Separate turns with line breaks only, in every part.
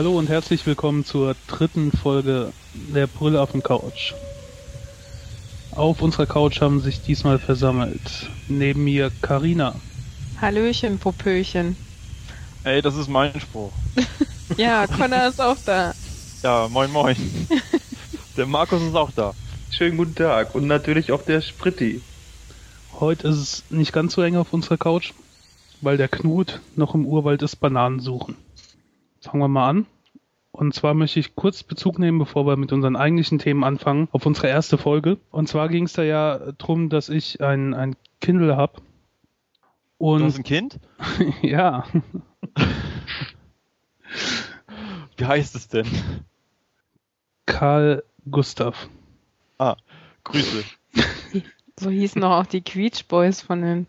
Hallo und herzlich willkommen zur dritten Folge der Brüllaffen Couch. Auf unserer Couch haben sich diesmal versammelt neben mir Karina.
Hallöchen, Popöchen.
Ey, das ist mein Spruch.
ja, Connor ist auch da.
Ja, moin moin. Der Markus ist auch da.
Schönen guten Tag und natürlich auch der Spritti.
Heute ist es nicht ganz so eng auf unserer Couch, weil der Knut noch im Urwald ist Bananen suchen. Fangen wir mal an. Und zwar möchte ich kurz Bezug nehmen, bevor wir mit unseren eigentlichen Themen anfangen, auf unsere erste Folge. Und zwar ging es da ja drum, dass ich ein, ein Kindle habe.
Und du hast ein Kind?
ja.
Wie heißt es denn?
Karl Gustav.
Ah, Grüße.
so hießen auch die Queech Boys von den.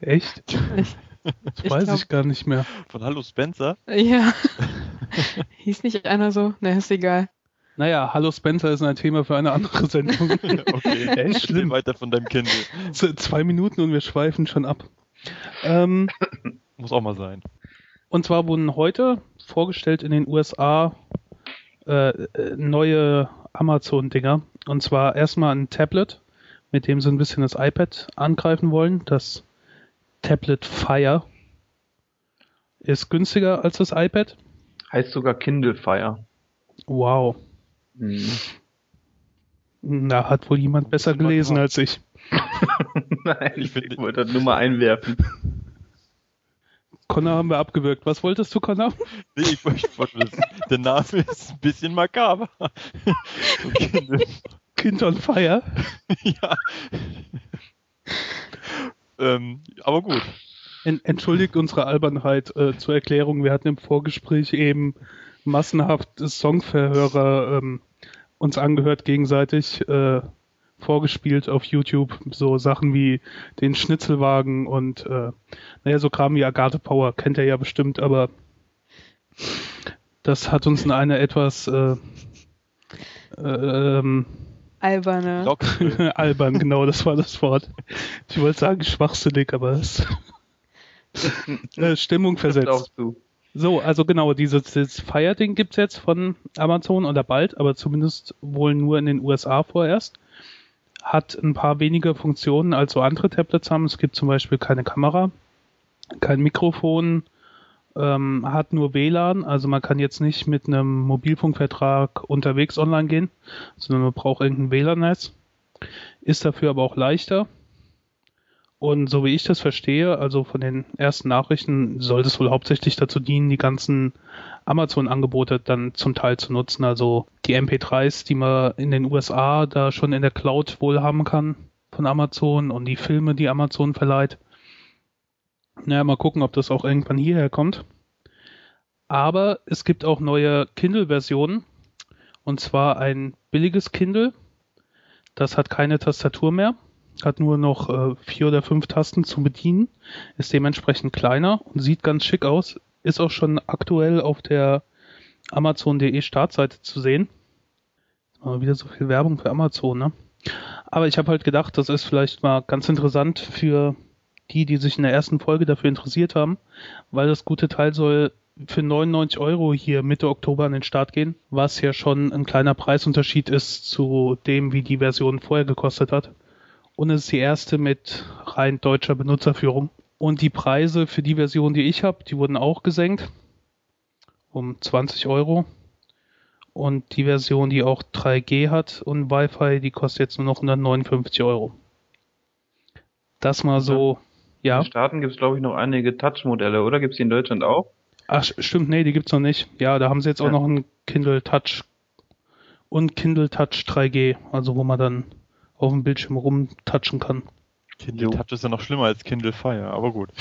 Echt? Ich, das weiß ich, glaub, ich gar nicht mehr.
Von Hallo Spencer?
Ja. Hieß nicht einer so? Ne, ist egal.
Naja, Hallo Spencer ist ein Thema für eine andere Sendung.
okay, echt schlimm. weiter von deinem Kind.
Zwei Minuten und wir schweifen schon ab. Ähm,
Muss auch mal sein.
Und zwar wurden heute vorgestellt in den USA äh, äh, neue Amazon-Dinger. Und zwar erstmal ein Tablet, mit dem sie ein bisschen das iPad angreifen wollen. Das Tablet Fire ist günstiger als das iPad.
Heißt sogar Kindle Fire.
Wow. Hm. Na, hat wohl jemand besser gelesen als ich.
Nein, ich, ich wollte das nur mal einwerfen.
Connor haben wir abgewürgt. Was wolltest du, Connor?
Nee, ich wollte wissen. Der Name ist ein bisschen makaber.
kind on Fire?
ja. Ähm, aber gut.
Entschuldigt unsere Albernheit äh, zur Erklärung. Wir hatten im Vorgespräch eben massenhaft Songverhörer ähm, uns angehört gegenseitig. Äh, vorgespielt auf YouTube, so Sachen wie den Schnitzelwagen und äh, naja, so Kram wie Agathe Power, kennt er ja bestimmt, aber das hat uns in eine etwas äh, ähm,
alberne
albern, genau, das war das Wort. Ich wollte sagen schwachsinnig, aber es äh, Stimmung versetzt. So, also genau, dieses, dieses Fire-Ding gibt's jetzt von Amazon oder bald, aber zumindest wohl nur in den USA vorerst hat ein paar weniger Funktionen als so andere Tablets haben. Es gibt zum Beispiel keine Kamera, kein Mikrofon, ähm, hat nur WLAN, also man kann jetzt nicht mit einem Mobilfunkvertrag unterwegs online gehen, sondern man braucht irgendein WLAN-Netz. Ist dafür aber auch leichter. Und so wie ich das verstehe, also von den ersten Nachrichten, soll es wohl hauptsächlich dazu dienen, die ganzen Amazon-Angebote dann zum Teil zu nutzen. Also die MP3s, die man in den USA da schon in der Cloud wohl haben kann von Amazon und die Filme, die Amazon verleiht. Naja, mal gucken, ob das auch irgendwann hierher kommt. Aber es gibt auch neue Kindle-Versionen. Und zwar ein billiges Kindle. Das hat keine Tastatur mehr. Hat nur noch äh, vier oder fünf Tasten zu bedienen. Ist dementsprechend kleiner und sieht ganz schick aus ist auch schon aktuell auf der Amazon.de Startseite zu sehen. Aber wieder so viel Werbung für Amazon, ne? Aber ich habe halt gedacht, das ist vielleicht mal ganz interessant für die, die sich in der ersten Folge dafür interessiert haben, weil das gute Teil soll für 99 Euro hier Mitte Oktober an den Start gehen, was ja schon ein kleiner Preisunterschied ist zu dem, wie die Version vorher gekostet hat. Und es ist die erste mit rein deutscher Benutzerführung. Und die Preise für die Version, die ich habe, die wurden auch gesenkt um 20 Euro. Und die Version, die auch 3G hat und Wi-Fi, die kostet jetzt nur noch 159 Euro. Das mal so, ja.
In den Staaten gibt es, glaube ich, noch einige Touch-Modelle, oder? Gibt es die in Deutschland auch?
Ach, stimmt, nee, die gibt's noch nicht. Ja, da haben sie jetzt ja. auch noch ein Kindle Touch und Kindle Touch 3G, also wo man dann auf dem Bildschirm rumtatschen kann.
Kindle jo. Touch ist ja noch schlimmer als Kindle Fire, aber gut.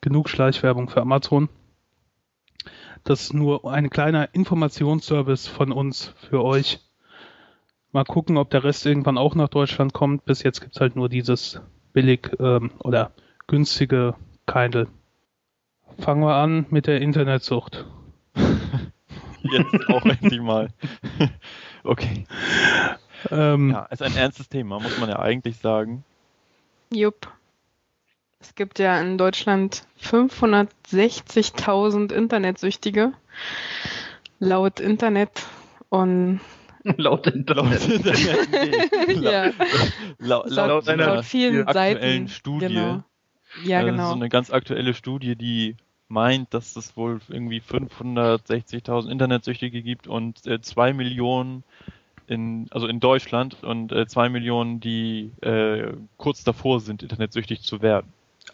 Genug Schleichwerbung für Amazon. Das ist nur ein kleiner Informationsservice von uns für euch. Mal gucken, ob der Rest irgendwann auch nach Deutschland kommt. Bis jetzt gibt es halt nur dieses billig ähm, oder günstige Kindle. Fangen wir an mit der Internetsucht.
Jetzt auch endlich mal. Okay. Ähm, ja, ist ein ernstes Thema, muss man ja eigentlich sagen.
Jupp. Es gibt ja in Deutschland 560.000 Internetsüchtige laut Internet und
laut Internet. Laut,
Internet. ja. laut, laut, laut, laut vielen
aktuellen Seiten. Studie. Genau.
Ja, genau.
So eine ganz aktuelle Studie, die meint, dass es wohl irgendwie 560.000 Internetsüchtige gibt und äh, zwei Millionen in, also in Deutschland und äh, zwei Millionen, die äh, kurz davor sind, internetsüchtig zu werden.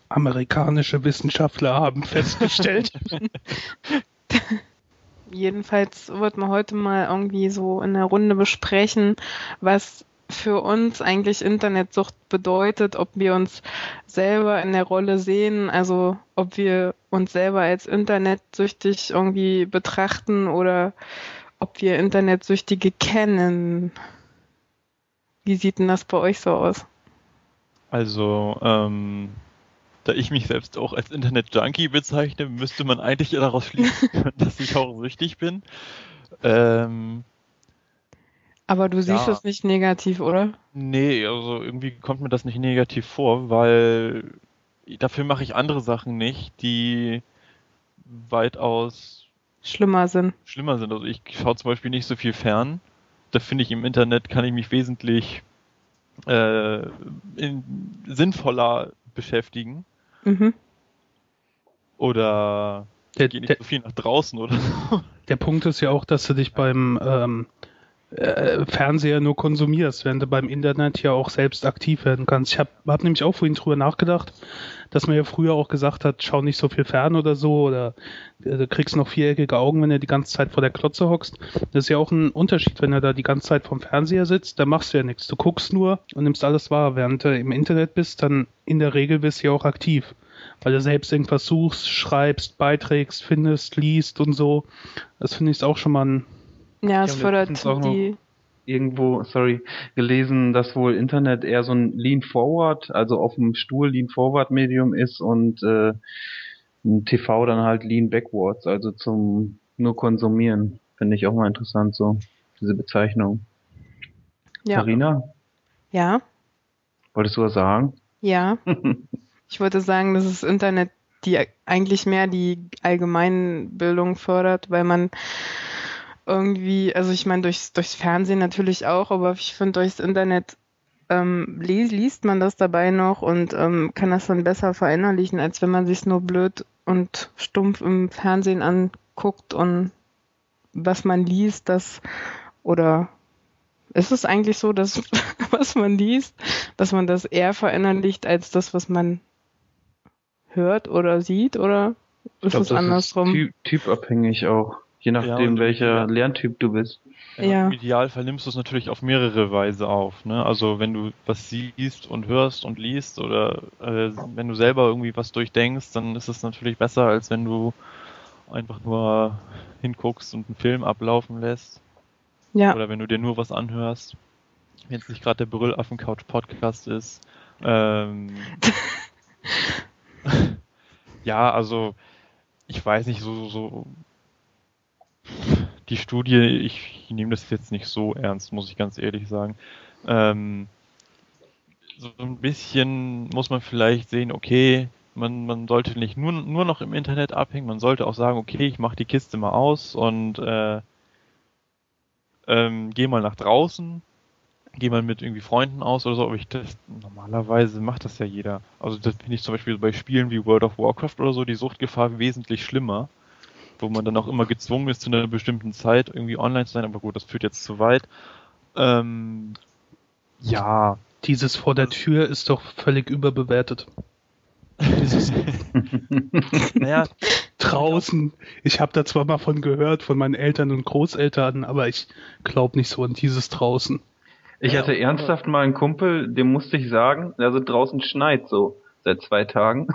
Amerikanische Wissenschaftler haben festgestellt.
Jedenfalls wird man heute mal irgendwie so in der Runde besprechen, was für uns eigentlich Internetsucht bedeutet, ob wir uns selber in der Rolle sehen, also ob wir uns selber als internetsüchtig irgendwie betrachten oder ob wir Internetsüchtige kennen. Wie sieht denn das bei euch so aus?
Also, ähm, da ich mich selbst auch als Internet-Junkie bezeichne, müsste man eigentlich daraus schließen, dass ich auch süchtig bin. Ähm,
aber du siehst ja. es nicht negativ, oder?
Nee, also irgendwie kommt mir das nicht negativ vor, weil dafür mache ich andere Sachen nicht, die weitaus
schlimmer sind.
Schlimmer sind. Also ich schaue zum Beispiel nicht so viel fern. Da finde ich im Internet kann ich mich wesentlich äh, in, sinnvoller beschäftigen. Mhm. Oder der, gehe nicht der, so viel nach draußen oder so.
Der Punkt ist ja auch, dass du dich beim ähm, äh, Fernseher nur konsumierst, während du beim Internet ja auch selbst aktiv werden kannst. Ich habe hab nämlich auch vorhin drüber nachgedacht, dass man ja früher auch gesagt hat, schau nicht so viel fern oder so, oder äh, du kriegst noch viereckige Augen, wenn du die ganze Zeit vor der Klotze hockst. Das ist ja auch ein Unterschied, wenn du da die ganze Zeit vom Fernseher sitzt, da machst du ja nichts. Du guckst nur und nimmst alles wahr. Während du im Internet bist, dann in der Regel bist du ja auch aktiv. Weil du selbst irgendwas suchst, schreibst, beiträgst, findest, liest und so. Das finde ich auch schon mal ein
ja, es fördert die.
Irgendwo, sorry, gelesen, dass wohl Internet eher so ein Lean Forward, also auf dem Stuhl Lean Forward Medium ist und äh, ein TV dann halt Lean Backwards, also zum nur konsumieren. Finde ich auch mal interessant so, diese Bezeichnung. Ja. Carina?
Ja.
Wolltest du was sagen?
Ja. ich wollte sagen, dass das Internet die eigentlich mehr die Allgemeinbildung fördert, weil man irgendwie, also ich meine, durchs, durchs Fernsehen natürlich auch, aber ich finde, durchs Internet ähm, liest, man das dabei noch und ähm, kann das dann besser verinnerlichen, als wenn man sich nur blöd und stumpf im Fernsehen anguckt und was man liest, das oder ist es eigentlich so, dass was man liest, dass man das eher verinnerlicht als das, was man hört oder sieht oder ist glaub, es andersrum?
Typ, typabhängig auch. Je nachdem, ja, welcher Lerntyp du bist.
Ja, ja. Im Idealfall nimmst du es natürlich auf mehrere Weise auf. Ne? Also wenn du was siehst und hörst und liest oder äh, wenn du selber irgendwie was durchdenkst, dann ist es natürlich besser, als wenn du einfach nur hinguckst und einen Film ablaufen lässt. Ja. Oder wenn du dir nur was anhörst. Wenn es nicht gerade der Brüllaffen-Couch-Podcast ist. Ähm, ja, also ich weiß nicht, so, so die Studie, ich, nehme das jetzt nicht so ernst, muss ich ganz ehrlich sagen. Ähm, so ein bisschen muss man vielleicht sehen, okay, man, man sollte nicht nur, nur noch im Internet abhängen, man sollte auch sagen, okay, ich mache die Kiste mal aus und äh, ähm, gehe mal nach draußen, gehe mal mit irgendwie Freunden aus oder so, aber ich das, normalerweise macht das ja jeder. Also das finde ich zum Beispiel bei Spielen wie World of Warcraft oder so die Suchtgefahr wesentlich schlimmer wo man dann auch immer gezwungen ist, zu einer bestimmten Zeit irgendwie online zu sein, aber gut, das führt jetzt zu weit. Ähm,
ja. Dieses vor der Tür ist doch völlig überbewertet. Dieses naja, draußen. Ich habe da zwar mal von gehört, von meinen Eltern und Großeltern, aber ich glaube nicht so an dieses draußen.
Ich hatte ernsthaft mal einen Kumpel, dem musste ich sagen, also draußen schneit so seit zwei Tagen.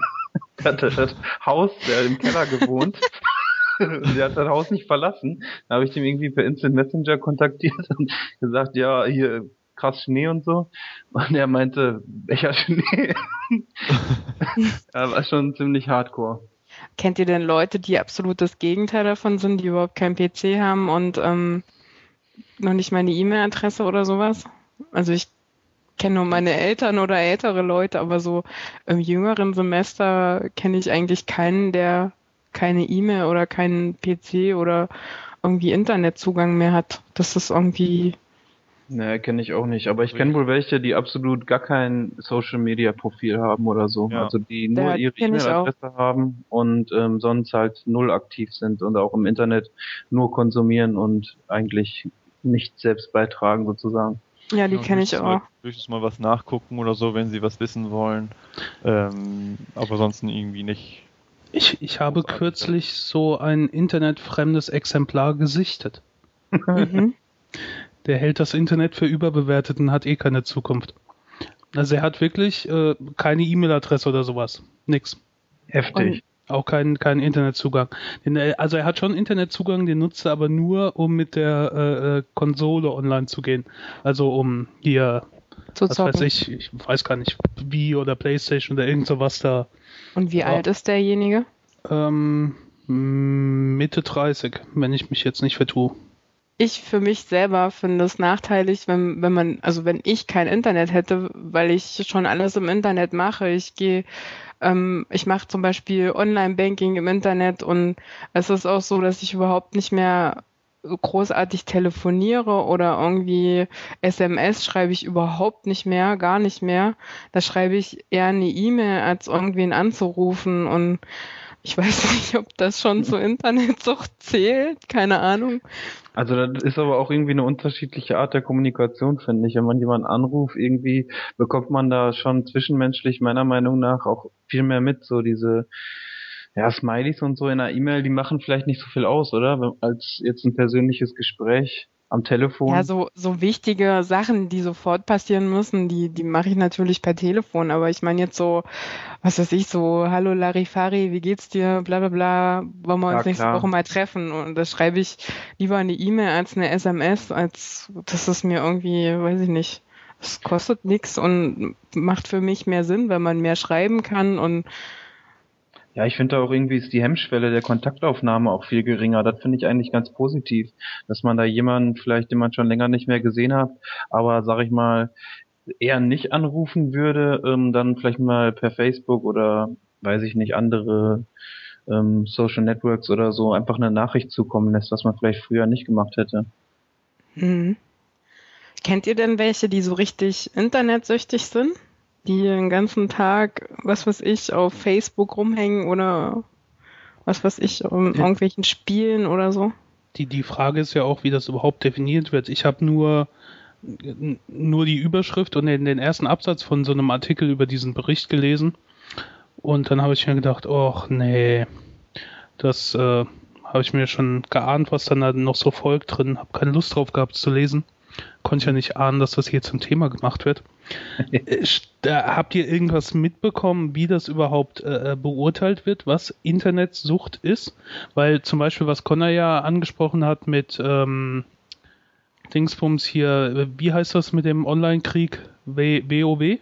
er hatte das Haus, der im Keller gewohnt. der hat das Haus nicht verlassen. Da habe ich ihn irgendwie per Instant Messenger kontaktiert und gesagt, ja, hier krass Schnee und so. Und er meinte, welcher Schnee? er war schon ziemlich hardcore.
Kennt ihr denn Leute, die absolut das Gegenteil davon sind, die überhaupt keinen PC haben und ähm, noch nicht mal eine E-Mail-Adresse oder sowas? Also ich kenne nur meine Eltern oder ältere Leute, aber so im jüngeren Semester kenne ich eigentlich keinen, der keine E-Mail oder keinen PC oder irgendwie Internetzugang mehr hat. Das ist irgendwie.
Ne, kenne ich auch nicht. Aber ich kenne wohl welche, die absolut gar kein Social Media Profil haben oder so. Ja. Also die nur Der ihre E-Mail-Adresse haben und ähm, sonst halt null aktiv sind und auch im Internet nur konsumieren und eigentlich nicht selbst beitragen sozusagen.
Ja, die ja, kenne ich auch.
Durchaus mal was nachgucken oder so, wenn sie was wissen wollen. Ähm, aber sonst irgendwie nicht.
Ich, ich habe kürzlich so ein internetfremdes Exemplar gesichtet. Mhm. Der hält das Internet für überbewertet und hat eh keine Zukunft. Also er hat wirklich äh, keine E-Mail-Adresse oder sowas. Nix.
Heftig.
Auch keinen kein Internetzugang. Also er hat schon Internetzugang, den nutzt er aber nur, um mit der äh, äh Konsole online zu gehen. Also um hier, zu was weiß ich, ich weiß gar nicht, wie oder Playstation oder irgend sowas da.
Und wie ja. alt ist derjenige?
Ähm, Mitte 30, wenn ich mich jetzt nicht vertue.
Ich für mich selber finde es nachteilig, wenn, wenn man, also wenn ich kein Internet hätte, weil ich schon alles im Internet mache. Ich gehe ähm, ich mache zum Beispiel Online-Banking im Internet und es ist auch so, dass ich überhaupt nicht mehr großartig telefoniere oder irgendwie SMS schreibe ich überhaupt nicht mehr, gar nicht mehr. Da schreibe ich eher eine E-Mail, als irgendwen anzurufen und ich weiß nicht, ob das schon zur Internetsucht zählt, keine Ahnung.
Also das ist aber auch irgendwie eine unterschiedliche Art der Kommunikation, finde ich. Wenn man jemanden anruft, irgendwie bekommt man da schon zwischenmenschlich meiner Meinung nach auch viel mehr mit, so diese ja, Smileys und so in einer E-Mail, die machen vielleicht nicht so viel aus, oder? Als jetzt ein persönliches Gespräch am Telefon.
Ja, so, so wichtige Sachen, die sofort passieren müssen, die, die mache ich natürlich per Telefon. Aber ich meine jetzt so, was weiß ich, so, hallo Larifari, wie geht's dir? Bla bla bla, wollen wir uns ja, nächste Woche mal treffen? Und das schreibe ich lieber eine E-Mail als eine SMS, als das ist mir irgendwie, weiß ich nicht. Es kostet nichts und macht für mich mehr Sinn, wenn man mehr schreiben kann und
ja, ich finde auch irgendwie ist die Hemmschwelle der Kontaktaufnahme auch viel geringer. Das finde ich eigentlich ganz positiv, dass man da jemanden vielleicht, den man schon länger nicht mehr gesehen hat, aber sag ich mal, eher nicht anrufen würde, ähm, dann vielleicht mal per Facebook oder weiß ich nicht, andere ähm, Social Networks oder so einfach eine Nachricht zukommen lässt, was man vielleicht früher nicht gemacht hätte.
Mhm. Kennt ihr denn welche, die so richtig internetsüchtig sind? Die den ganzen Tag, was weiß ich, auf Facebook rumhängen oder was weiß ich, um ja. irgendwelchen Spielen oder so.
Die, die Frage ist ja auch, wie das überhaupt definiert wird. Ich habe nur, nur die Überschrift und den, den ersten Absatz von so einem Artikel über diesen Bericht gelesen. Und dann habe ich mir gedacht, ach nee, das äh, habe ich mir schon geahnt, was dann da noch so folgt drin. Habe keine Lust drauf gehabt zu lesen. Konnte ja nicht ahnen, dass das hier zum Thema gemacht wird. Äh, habt ihr irgendwas mitbekommen, wie das überhaupt äh, beurteilt wird, was Internetsucht ist? Weil zum Beispiel, was Connor ja angesprochen hat mit ähm, Dingsbums hier, wie heißt das mit dem Online-Krieg? WoW?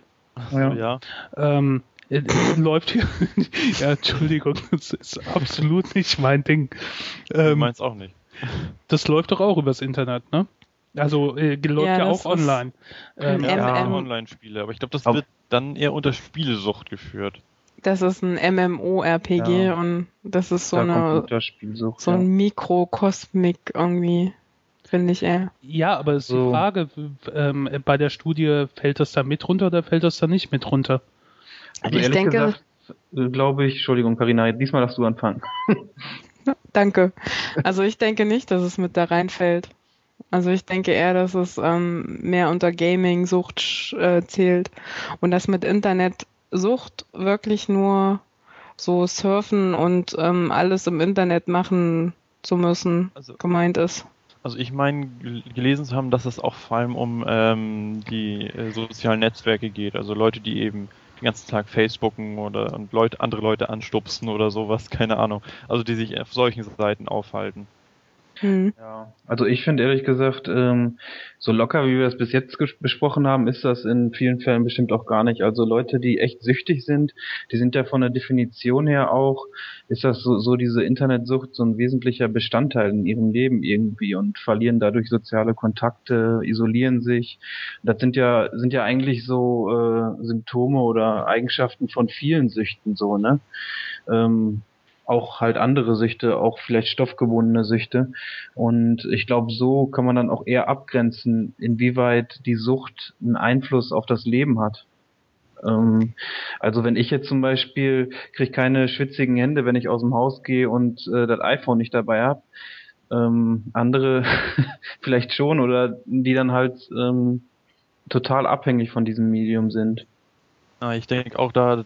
Ja. ja.
Ähm, äh, läuft hier. ja, Entschuldigung, das ist absolut nicht mein Ding.
Ähm, du meinst auch nicht.
Das läuft doch auch übers Internet, ne? Also äh, läuft ja, ja auch online.
Ähm, ja, Online-Spiele, aber ich glaube, das wird dann eher unter Spielesucht geführt.
Das ist ein MMORPG ja. und das ist so eine so ein Mikrokosmik irgendwie, finde ich eher.
Ja, aber es ist so. die Frage, ähm, bei der Studie fällt das da mit runter oder fällt das da nicht mit runter?
Also ich denke, gesagt, glaube ich, Entschuldigung, Karina, diesmal darfst du anfangen.
Danke. Also ich denke nicht, dass es mit da reinfällt. Also ich denke eher, dass es ähm, mehr unter Gaming-Sucht äh, zählt und das mit Internetsucht wirklich nur so surfen und ähm, alles im Internet machen zu müssen also, gemeint ist.
Also ich meine gelesen zu haben, dass es auch vor allem um ähm, die äh, sozialen Netzwerke geht, also Leute, die eben den ganzen Tag Facebooken oder und Leute, andere Leute anstupsen oder sowas, keine Ahnung. Also die sich auf solchen Seiten aufhalten.
Mhm. Ja, also ich finde ehrlich gesagt, ähm, so locker wie wir es bis jetzt besprochen haben, ist das in vielen Fällen bestimmt auch gar nicht. Also Leute, die echt süchtig sind, die sind ja von der Definition her auch, ist das so, so diese Internetsucht so ein wesentlicher Bestandteil in ihrem Leben irgendwie und verlieren dadurch soziale Kontakte, isolieren sich. Das sind ja, sind ja eigentlich so äh, Symptome oder Eigenschaften von vielen Süchten so, ne? Ähm, auch halt andere Süchte, auch vielleicht stoffgebundene Süchte. Und ich glaube, so kann man dann auch eher abgrenzen, inwieweit die Sucht einen Einfluss auf das Leben hat. Ähm, also wenn ich jetzt zum Beispiel kriege keine schwitzigen Hände, wenn ich aus dem Haus gehe und äh, das iPhone nicht dabei habe. Ähm, andere vielleicht schon oder die dann halt ähm, total abhängig von diesem Medium sind.
Ja, ich denke auch da,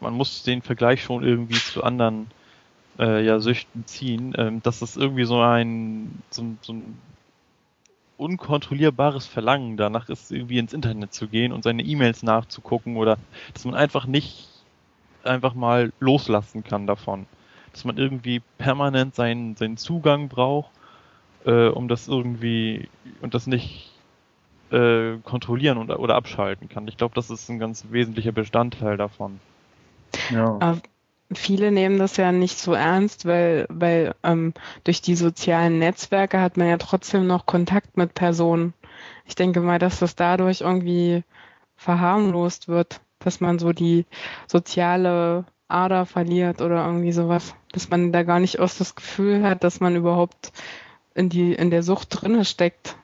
man muss den Vergleich schon irgendwie zu anderen äh, ja, Süchten ziehen, ähm, dass das irgendwie so ein, so, so ein unkontrollierbares Verlangen danach ist, irgendwie ins Internet zu gehen und seine E-Mails nachzugucken oder dass man einfach nicht einfach mal loslassen kann davon. Dass man irgendwie permanent seinen, seinen Zugang braucht, äh, um das irgendwie und das nicht äh, kontrollieren und, oder abschalten kann. Ich glaube, das ist ein ganz wesentlicher Bestandteil davon.
Ja viele nehmen das ja nicht so ernst, weil, weil ähm, durch die sozialen Netzwerke hat man ja trotzdem noch Kontakt mit Personen. Ich denke mal, dass das dadurch irgendwie verharmlost wird, dass man so die soziale Ader verliert oder irgendwie sowas, dass man da gar nicht aus das Gefühl hat, dass man überhaupt in die in der Sucht drinne steckt.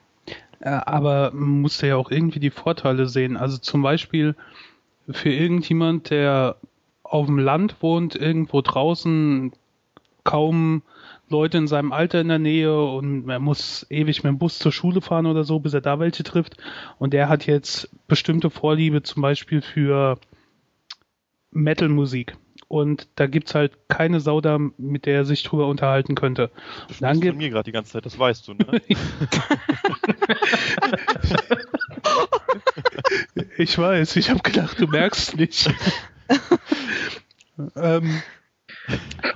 Aber man muss ja auch irgendwie die Vorteile sehen. Also zum Beispiel für irgendjemand, der auf dem Land wohnt, irgendwo draußen, kaum Leute in seinem Alter in der Nähe und er muss ewig mit dem Bus zur Schule fahren oder so, bis er da welche trifft. Und der hat jetzt bestimmte Vorliebe zum Beispiel für Metal-Musik. Und da gibt's halt keine Sau da, mit der er sich drüber unterhalten könnte.
Du dann gibt mir gerade die ganze Zeit, das weißt du, ne?
ich weiß, ich habe gedacht, du merkst nicht. ähm,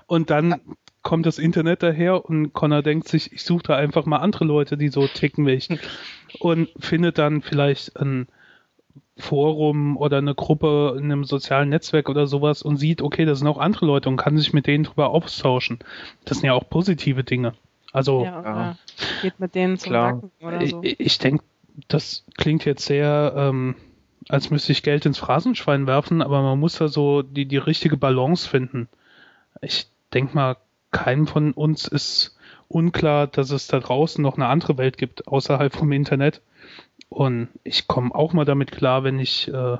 und dann kommt das Internet daher und Connor denkt sich, ich suche da einfach mal andere Leute, die so ticken wie ich. Und findet dann vielleicht ein Forum oder eine Gruppe in einem sozialen Netzwerk oder sowas und sieht, okay, da sind auch andere Leute und kann sich mit denen drüber austauschen. Das sind ja auch positive Dinge. Also ja, ja.
geht mit denen zum Klar. Nacken oder so.
Ich, ich denke, das klingt jetzt sehr ähm, als müsste ich Geld ins Phrasenschwein werfen, aber man muss da so die, die richtige Balance finden. Ich denke mal, keinem von uns ist unklar, dass es da draußen noch eine andere Welt gibt, außerhalb vom Internet. Und ich komme auch mal damit klar, wenn ich äh,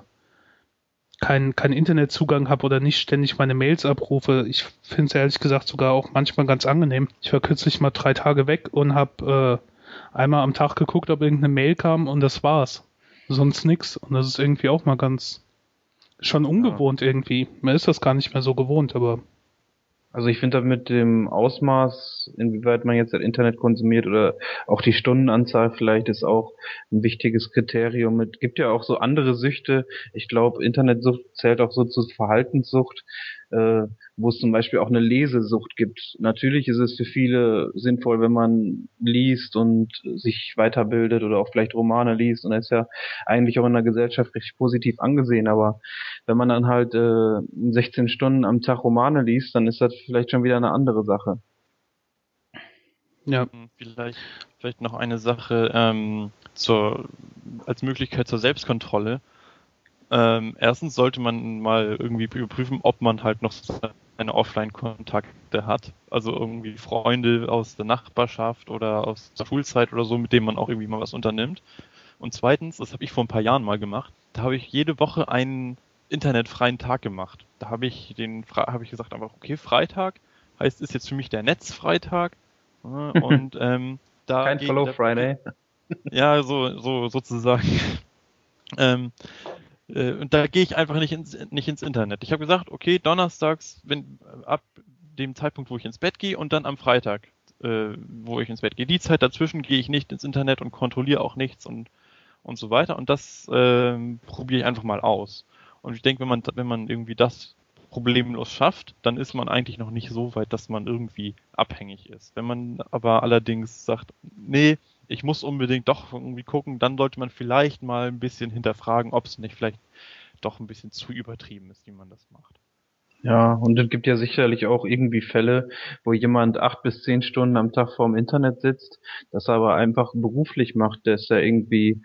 keinen kein Internetzugang habe oder nicht ständig meine Mails abrufe. Ich finde es ehrlich gesagt sogar auch manchmal ganz angenehm. Ich war kürzlich mal drei Tage weg und habe äh, einmal am Tag geguckt, ob irgendeine Mail kam und das war's sonst nix. Und das ist irgendwie auch mal ganz schon ungewohnt ja. irgendwie. Man ist das gar nicht mehr so gewohnt, aber.
Also ich finde mit dem Ausmaß, inwieweit man jetzt das Internet konsumiert oder auch die Stundenanzahl vielleicht ist auch ein wichtiges Kriterium. Es gibt ja auch so andere Süchte. Ich glaube, Internetsucht zählt auch so zur Verhaltenssucht äh, wo es zum Beispiel auch eine Lesesucht gibt. Natürlich ist es für viele sinnvoll, wenn man liest und sich weiterbildet oder auch vielleicht Romane liest und das ist ja eigentlich auch in der Gesellschaft richtig positiv angesehen, aber wenn man dann halt äh, 16 Stunden am Tag Romane liest, dann ist das vielleicht schon wieder eine andere Sache.
Ja. Vielleicht, vielleicht noch eine Sache ähm, zur, als Möglichkeit zur Selbstkontrolle. Ähm, erstens sollte man mal irgendwie überprüfen, ob man halt noch seine Offline-Kontakte hat. Also irgendwie Freunde aus der Nachbarschaft oder aus der Schulzeit oder so, mit denen man auch irgendwie mal was unternimmt. Und zweitens, das habe ich vor ein paar Jahren mal gemacht, da habe ich jede Woche einen internetfreien Tag gemacht. Da habe ich den, habe ich gesagt einfach, okay, Freitag heißt, ist jetzt für mich der Netzfreitag. Und ähm, da
kein Follow Friday.
Ja, so, so sozusagen. ähm, äh, und da gehe ich einfach nicht ins, nicht ins Internet. Ich habe gesagt, okay, donnerstags, wenn ab dem Zeitpunkt, wo ich ins Bett gehe und dann am Freitag, äh, wo ich ins Bett gehe. Die Zeit dazwischen gehe ich nicht ins Internet und kontrolliere auch nichts und und so weiter. Und das äh, probiere ich einfach mal aus. Und ich denke, wenn man wenn man irgendwie das problemlos schafft, dann ist man eigentlich noch nicht so weit, dass man irgendwie abhängig ist. Wenn man aber allerdings sagt, nee, ich muss unbedingt doch irgendwie gucken, dann sollte man vielleicht mal ein bisschen hinterfragen, ob es nicht vielleicht doch ein bisschen zu übertrieben ist, wie man das macht.
Ja, und es gibt ja sicherlich auch irgendwie Fälle, wo jemand acht bis zehn Stunden am Tag vorm Internet sitzt, das aber einfach beruflich macht, dass er irgendwie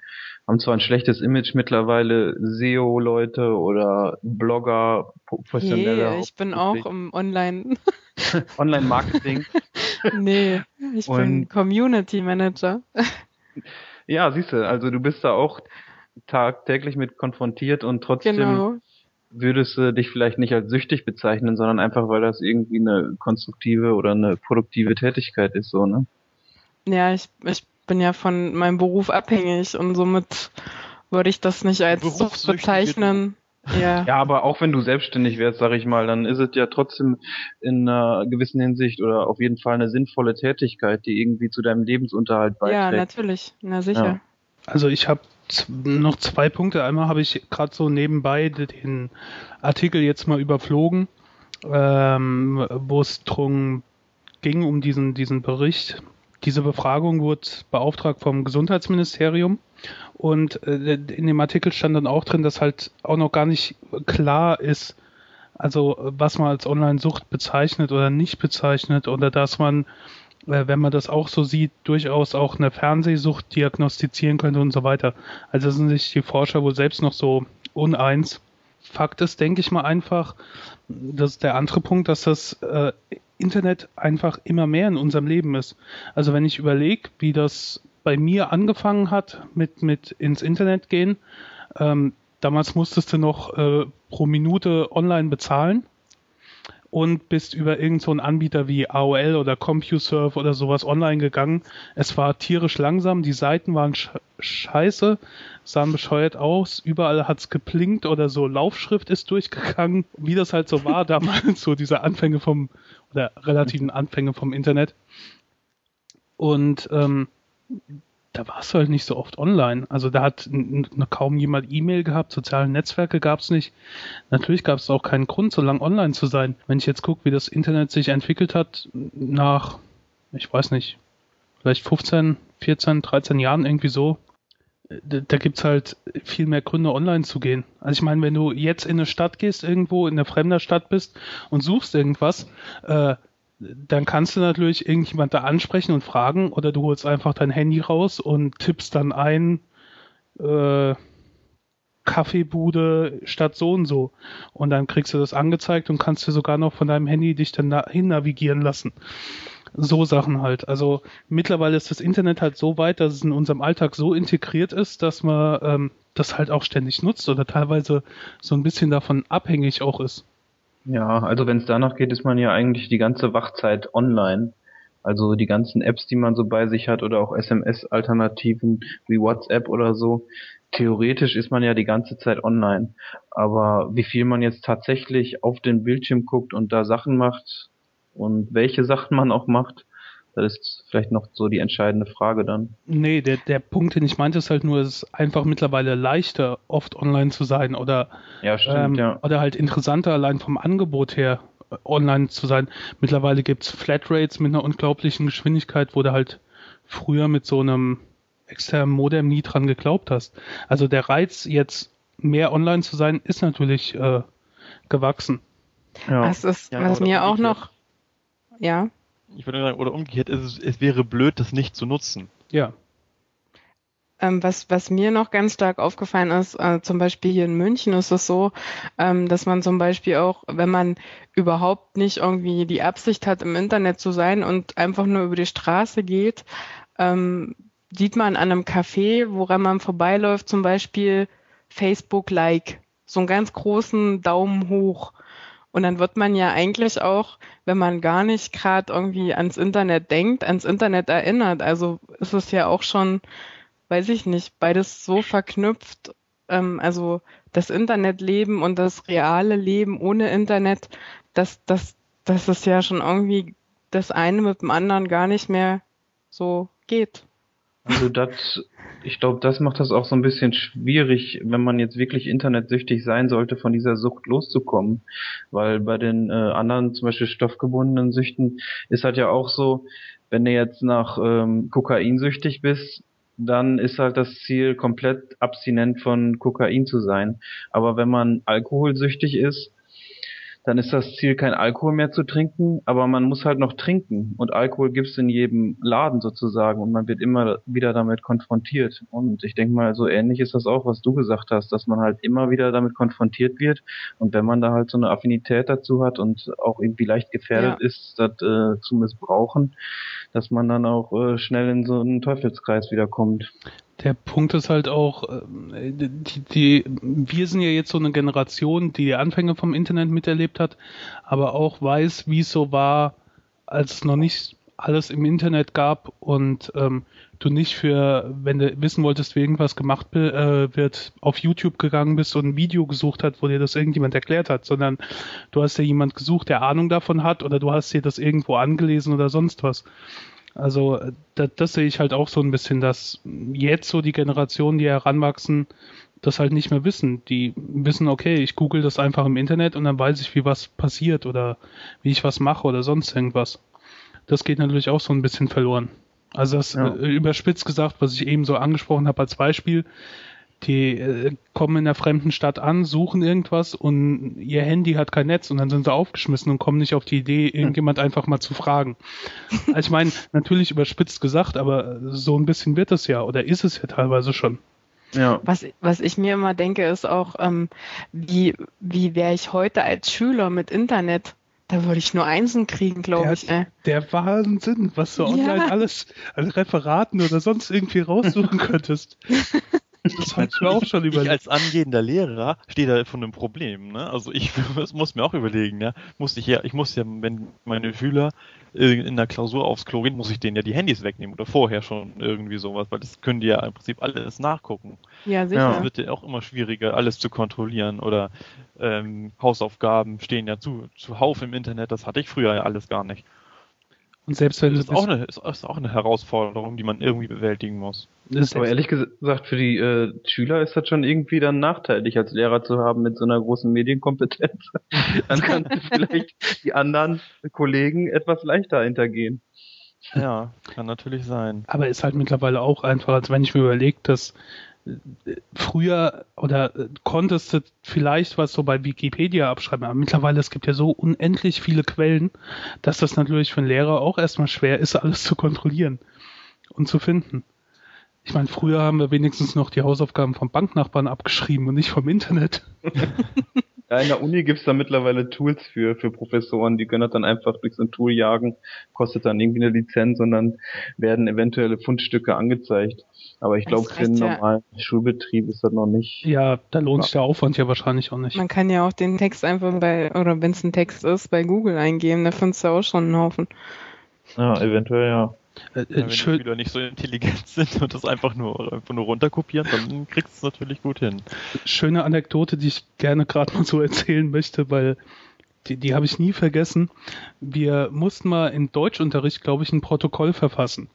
haben zwar ein schlechtes Image mittlerweile, SEO-Leute oder Blogger,
professionelle. Yeah, ich bin auch im Online.
Online-Marketing.
nee, ich Und bin Community Manager.
ja, siehst du, also du bist da auch tagtäglich mit konfrontiert und trotzdem genau. würdest du dich vielleicht nicht als süchtig bezeichnen, sondern einfach, weil das irgendwie eine konstruktive oder eine produktive Tätigkeit ist, so, ne?
Ja, ich, ich bin ja von meinem Beruf abhängig und somit würde ich das nicht als Sucht bezeichnen.
Ja. ja, aber auch wenn du selbstständig wärst, sag ich mal, dann ist es ja trotzdem in einer gewissen Hinsicht oder auf jeden Fall eine sinnvolle Tätigkeit, die irgendwie zu deinem Lebensunterhalt beiträgt. Ja,
natürlich, na sicher. Ja.
Also ich habe noch zwei Punkte. Einmal habe ich gerade so nebenbei den Artikel jetzt mal überflogen, ähm, wo es drum ging um diesen diesen Bericht diese Befragung wurde beauftragt vom Gesundheitsministerium und äh, in dem Artikel stand dann auch drin, dass halt auch noch gar nicht klar ist, also was man als Online-Sucht bezeichnet oder nicht bezeichnet oder dass man, äh, wenn man das auch so sieht, durchaus auch eine Fernsehsucht diagnostizieren könnte und so weiter. Also sind sich die Forscher wohl selbst noch so uneins. Fakt ist, denke ich mal einfach, das ist der andere Punkt, dass das äh, Internet einfach immer mehr in unserem Leben ist. Also wenn ich überlege, wie das bei mir angefangen hat mit, mit ins Internet gehen, ähm, damals musstest du noch äh, pro Minute online bezahlen und bist über irgendeinen so Anbieter wie AOL oder CompuServe oder sowas online gegangen. Es war tierisch langsam, die Seiten waren sch scheiße, sahen bescheuert aus, überall hat's geplinkt oder so Laufschrift ist durchgegangen, wie das halt so war damals, so diese Anfänge vom, oder relativen Anfänge vom Internet. Und ähm, da warst du halt nicht so oft online. Also da hat kaum jemand E-Mail gehabt, soziale Netzwerke gab es nicht. Natürlich gab es auch keinen Grund, so lange online zu sein. Wenn ich jetzt gucke, wie das Internet sich entwickelt hat, nach, ich weiß nicht, vielleicht 15, 14, 13 Jahren irgendwie so, da, da gibt's halt viel mehr Gründe, online zu gehen. Also ich meine, wenn du jetzt in eine Stadt gehst, irgendwo in einer fremder Stadt bist und suchst irgendwas, äh, dann kannst du natürlich irgendjemand da ansprechen und fragen oder du holst einfach dein Handy raus und tippst dann ein äh, Kaffeebude statt so und so. Und dann kriegst du das angezeigt und kannst du sogar noch von deinem Handy dich dann dahin navigieren lassen. So Sachen halt. Also mittlerweile ist das Internet halt so weit, dass es in unserem Alltag so integriert ist, dass man ähm, das halt auch ständig nutzt oder teilweise so ein bisschen davon abhängig auch ist.
Ja, also wenn es danach geht, ist man ja eigentlich die ganze Wachzeit online. Also die ganzen Apps, die man so bei sich hat oder auch SMS-Alternativen wie WhatsApp oder so. Theoretisch ist man ja die ganze Zeit online. Aber wie viel man jetzt tatsächlich auf den Bildschirm guckt und da Sachen macht, und welche Sachen man auch macht, das ist vielleicht noch so die entscheidende Frage dann.
Nee, der, der Punkt, den ich meinte, ist halt nur, es ist einfach mittlerweile leichter, oft online zu sein oder,
ja, stimmt, ähm, ja.
oder halt interessanter allein vom Angebot her äh, online zu sein. Mittlerweile gibt's Flatrates mit einer unglaublichen Geschwindigkeit, wo du halt früher mit so einem externen Modem nie dran geglaubt hast. Also der Reiz, jetzt mehr online zu sein, ist natürlich äh, gewachsen.
Ja. Das ist, ja, was mir auch noch ja.
Ich würde sagen, oder umgekehrt, es, es wäre blöd, das nicht zu nutzen.
Ja.
Ähm, was, was mir noch ganz stark aufgefallen ist, äh, zum Beispiel hier in München ist es so, ähm, dass man zum Beispiel auch, wenn man überhaupt nicht irgendwie die Absicht hat, im Internet zu sein und einfach nur über die Straße geht, ähm, sieht man an einem Café, woran man vorbeiläuft, zum Beispiel Facebook-Like, so einen ganz großen Daumen hoch. Und dann wird man ja eigentlich auch, wenn man gar nicht gerade irgendwie ans Internet denkt, ans Internet erinnert. Also ist es ja auch schon, weiß ich nicht, beides so verknüpft. Ähm, also das Internetleben und das reale Leben ohne Internet, dass das, das ist ja schon irgendwie das eine mit dem anderen gar nicht mehr so geht.
Also das, ich glaube, das macht das auch so ein bisschen schwierig, wenn man jetzt wirklich internetsüchtig sein sollte, von dieser Sucht loszukommen. Weil bei den äh, anderen, zum Beispiel stoffgebundenen Süchten, ist halt ja auch so, wenn du jetzt nach ähm, Kokain süchtig bist, dann ist halt das Ziel, komplett abstinent von Kokain zu sein. Aber wenn man alkoholsüchtig ist, dann ist das Ziel, kein Alkohol mehr zu trinken, aber man muss halt noch trinken. Und Alkohol gibt's in jedem Laden sozusagen und man wird immer wieder damit konfrontiert. Und ich denke mal, so ähnlich ist das auch, was du gesagt hast, dass man halt immer wieder damit konfrontiert wird. Und wenn man da halt so eine Affinität dazu hat und auch irgendwie leicht gefährdet ja. ist, das äh, zu missbrauchen, dass man dann auch äh, schnell in so einen Teufelskreis wiederkommt.
Der Punkt ist halt auch, äh, die, die, wir sind ja jetzt so eine Generation, die die Anfänge vom Internet miterlebt hat, aber auch weiß, wie es so war, als es noch nicht alles im Internet gab und ähm, du nicht für, wenn du wissen wolltest, wie irgendwas gemacht äh, wird, auf YouTube gegangen bist und ein Video gesucht hat, wo dir das irgendjemand erklärt hat, sondern du hast ja jemand gesucht, der Ahnung davon hat oder du hast dir das irgendwo angelesen oder sonst was. Also das, das sehe ich halt auch so ein bisschen, dass jetzt so die Generationen, die heranwachsen, das halt nicht mehr wissen. Die wissen, okay, ich google das einfach im Internet und dann weiß ich, wie was passiert oder wie ich was mache oder sonst irgendwas. Das geht natürlich auch so ein bisschen verloren. Also das ja. äh, überspitzt gesagt, was ich eben so angesprochen habe als Beispiel, die äh, kommen in einer fremden Stadt an, suchen irgendwas und ihr Handy hat kein Netz und dann sind sie aufgeschmissen und kommen nicht auf die Idee, irgendjemand einfach mal zu fragen. Also ich meine, natürlich überspitzt gesagt, aber so ein bisschen wird es ja oder ist es ja teilweise schon.
Ja. Was, was ich mir immer denke, ist auch, ähm, wie, wie wäre ich heute als Schüler mit Internet? Da würde ich nur Einsen kriegen, glaube ich. Ey.
Der Wahnsinn, was du online ja. alles an Referaten oder sonst irgendwie raussuchen könntest.
Das habe ich mir auch schon überlegt. Ich als angehender Lehrer stehe da von einem Problem. Ne? Also ich muss mir auch überlegen, ja, muss ich ja, ich muss ja, wenn meine Schüler in der Klausur aufs Klo gehen, muss ich denen ja die Handys wegnehmen oder vorher schon irgendwie sowas, weil das können die ja im Prinzip alles nachgucken. Ja, sicher. Es wird ja auch immer schwieriger, alles zu kontrollieren oder ähm, Hausaufgaben stehen ja zu, zuhauf im Internet, das hatte ich früher ja alles gar nicht.
Und selbst wenn
das ist auch, eine, ist, ist auch eine Herausforderung, die man irgendwie bewältigen muss.
Aber ehrlich gesagt, für die äh, Schüler ist das schon irgendwie dann nachteilig, als Lehrer zu haben mit so einer großen Medienkompetenz. dann kann vielleicht die anderen Kollegen etwas leichter hintergehen.
Ja, kann natürlich sein.
Aber ist halt mittlerweile auch einfach, als wenn ich mir überlege, dass früher oder äh, konntest du vielleicht was so bei Wikipedia abschreiben, aber mittlerweile es gibt ja so unendlich viele Quellen, dass das natürlich für einen Lehrer auch erstmal schwer ist, alles zu kontrollieren und zu finden. Ich meine, früher haben wir wenigstens noch die Hausaufgaben vom Banknachbarn abgeschrieben und nicht vom Internet.
Ja, in der Uni gibt's da mittlerweile Tools für, für Professoren, die können das dann einfach durch so ein Tool jagen, kostet dann irgendwie eine Lizenz und dann werden eventuelle Fundstücke angezeigt. Aber ich glaube, für einen ja. normalen Schulbetrieb ist das noch nicht.
Ja, da lohnt sich der Aufwand ja wahrscheinlich auch nicht.
Man kann ja auch den Text einfach bei, oder wenn es ein Text ist, bei Google eingeben, da findest du auch schon einen Haufen.
Ja, eventuell ja.
Äh, äh, wenn die Schüler nicht so intelligent sind und das einfach nur, einfach nur runterkopieren, dann kriegst du es natürlich gut hin.
Schöne Anekdote, die ich gerne gerade mal so erzählen möchte, weil die, die habe ich nie vergessen. Wir mussten mal im Deutschunterricht, glaube ich, ein Protokoll verfassen.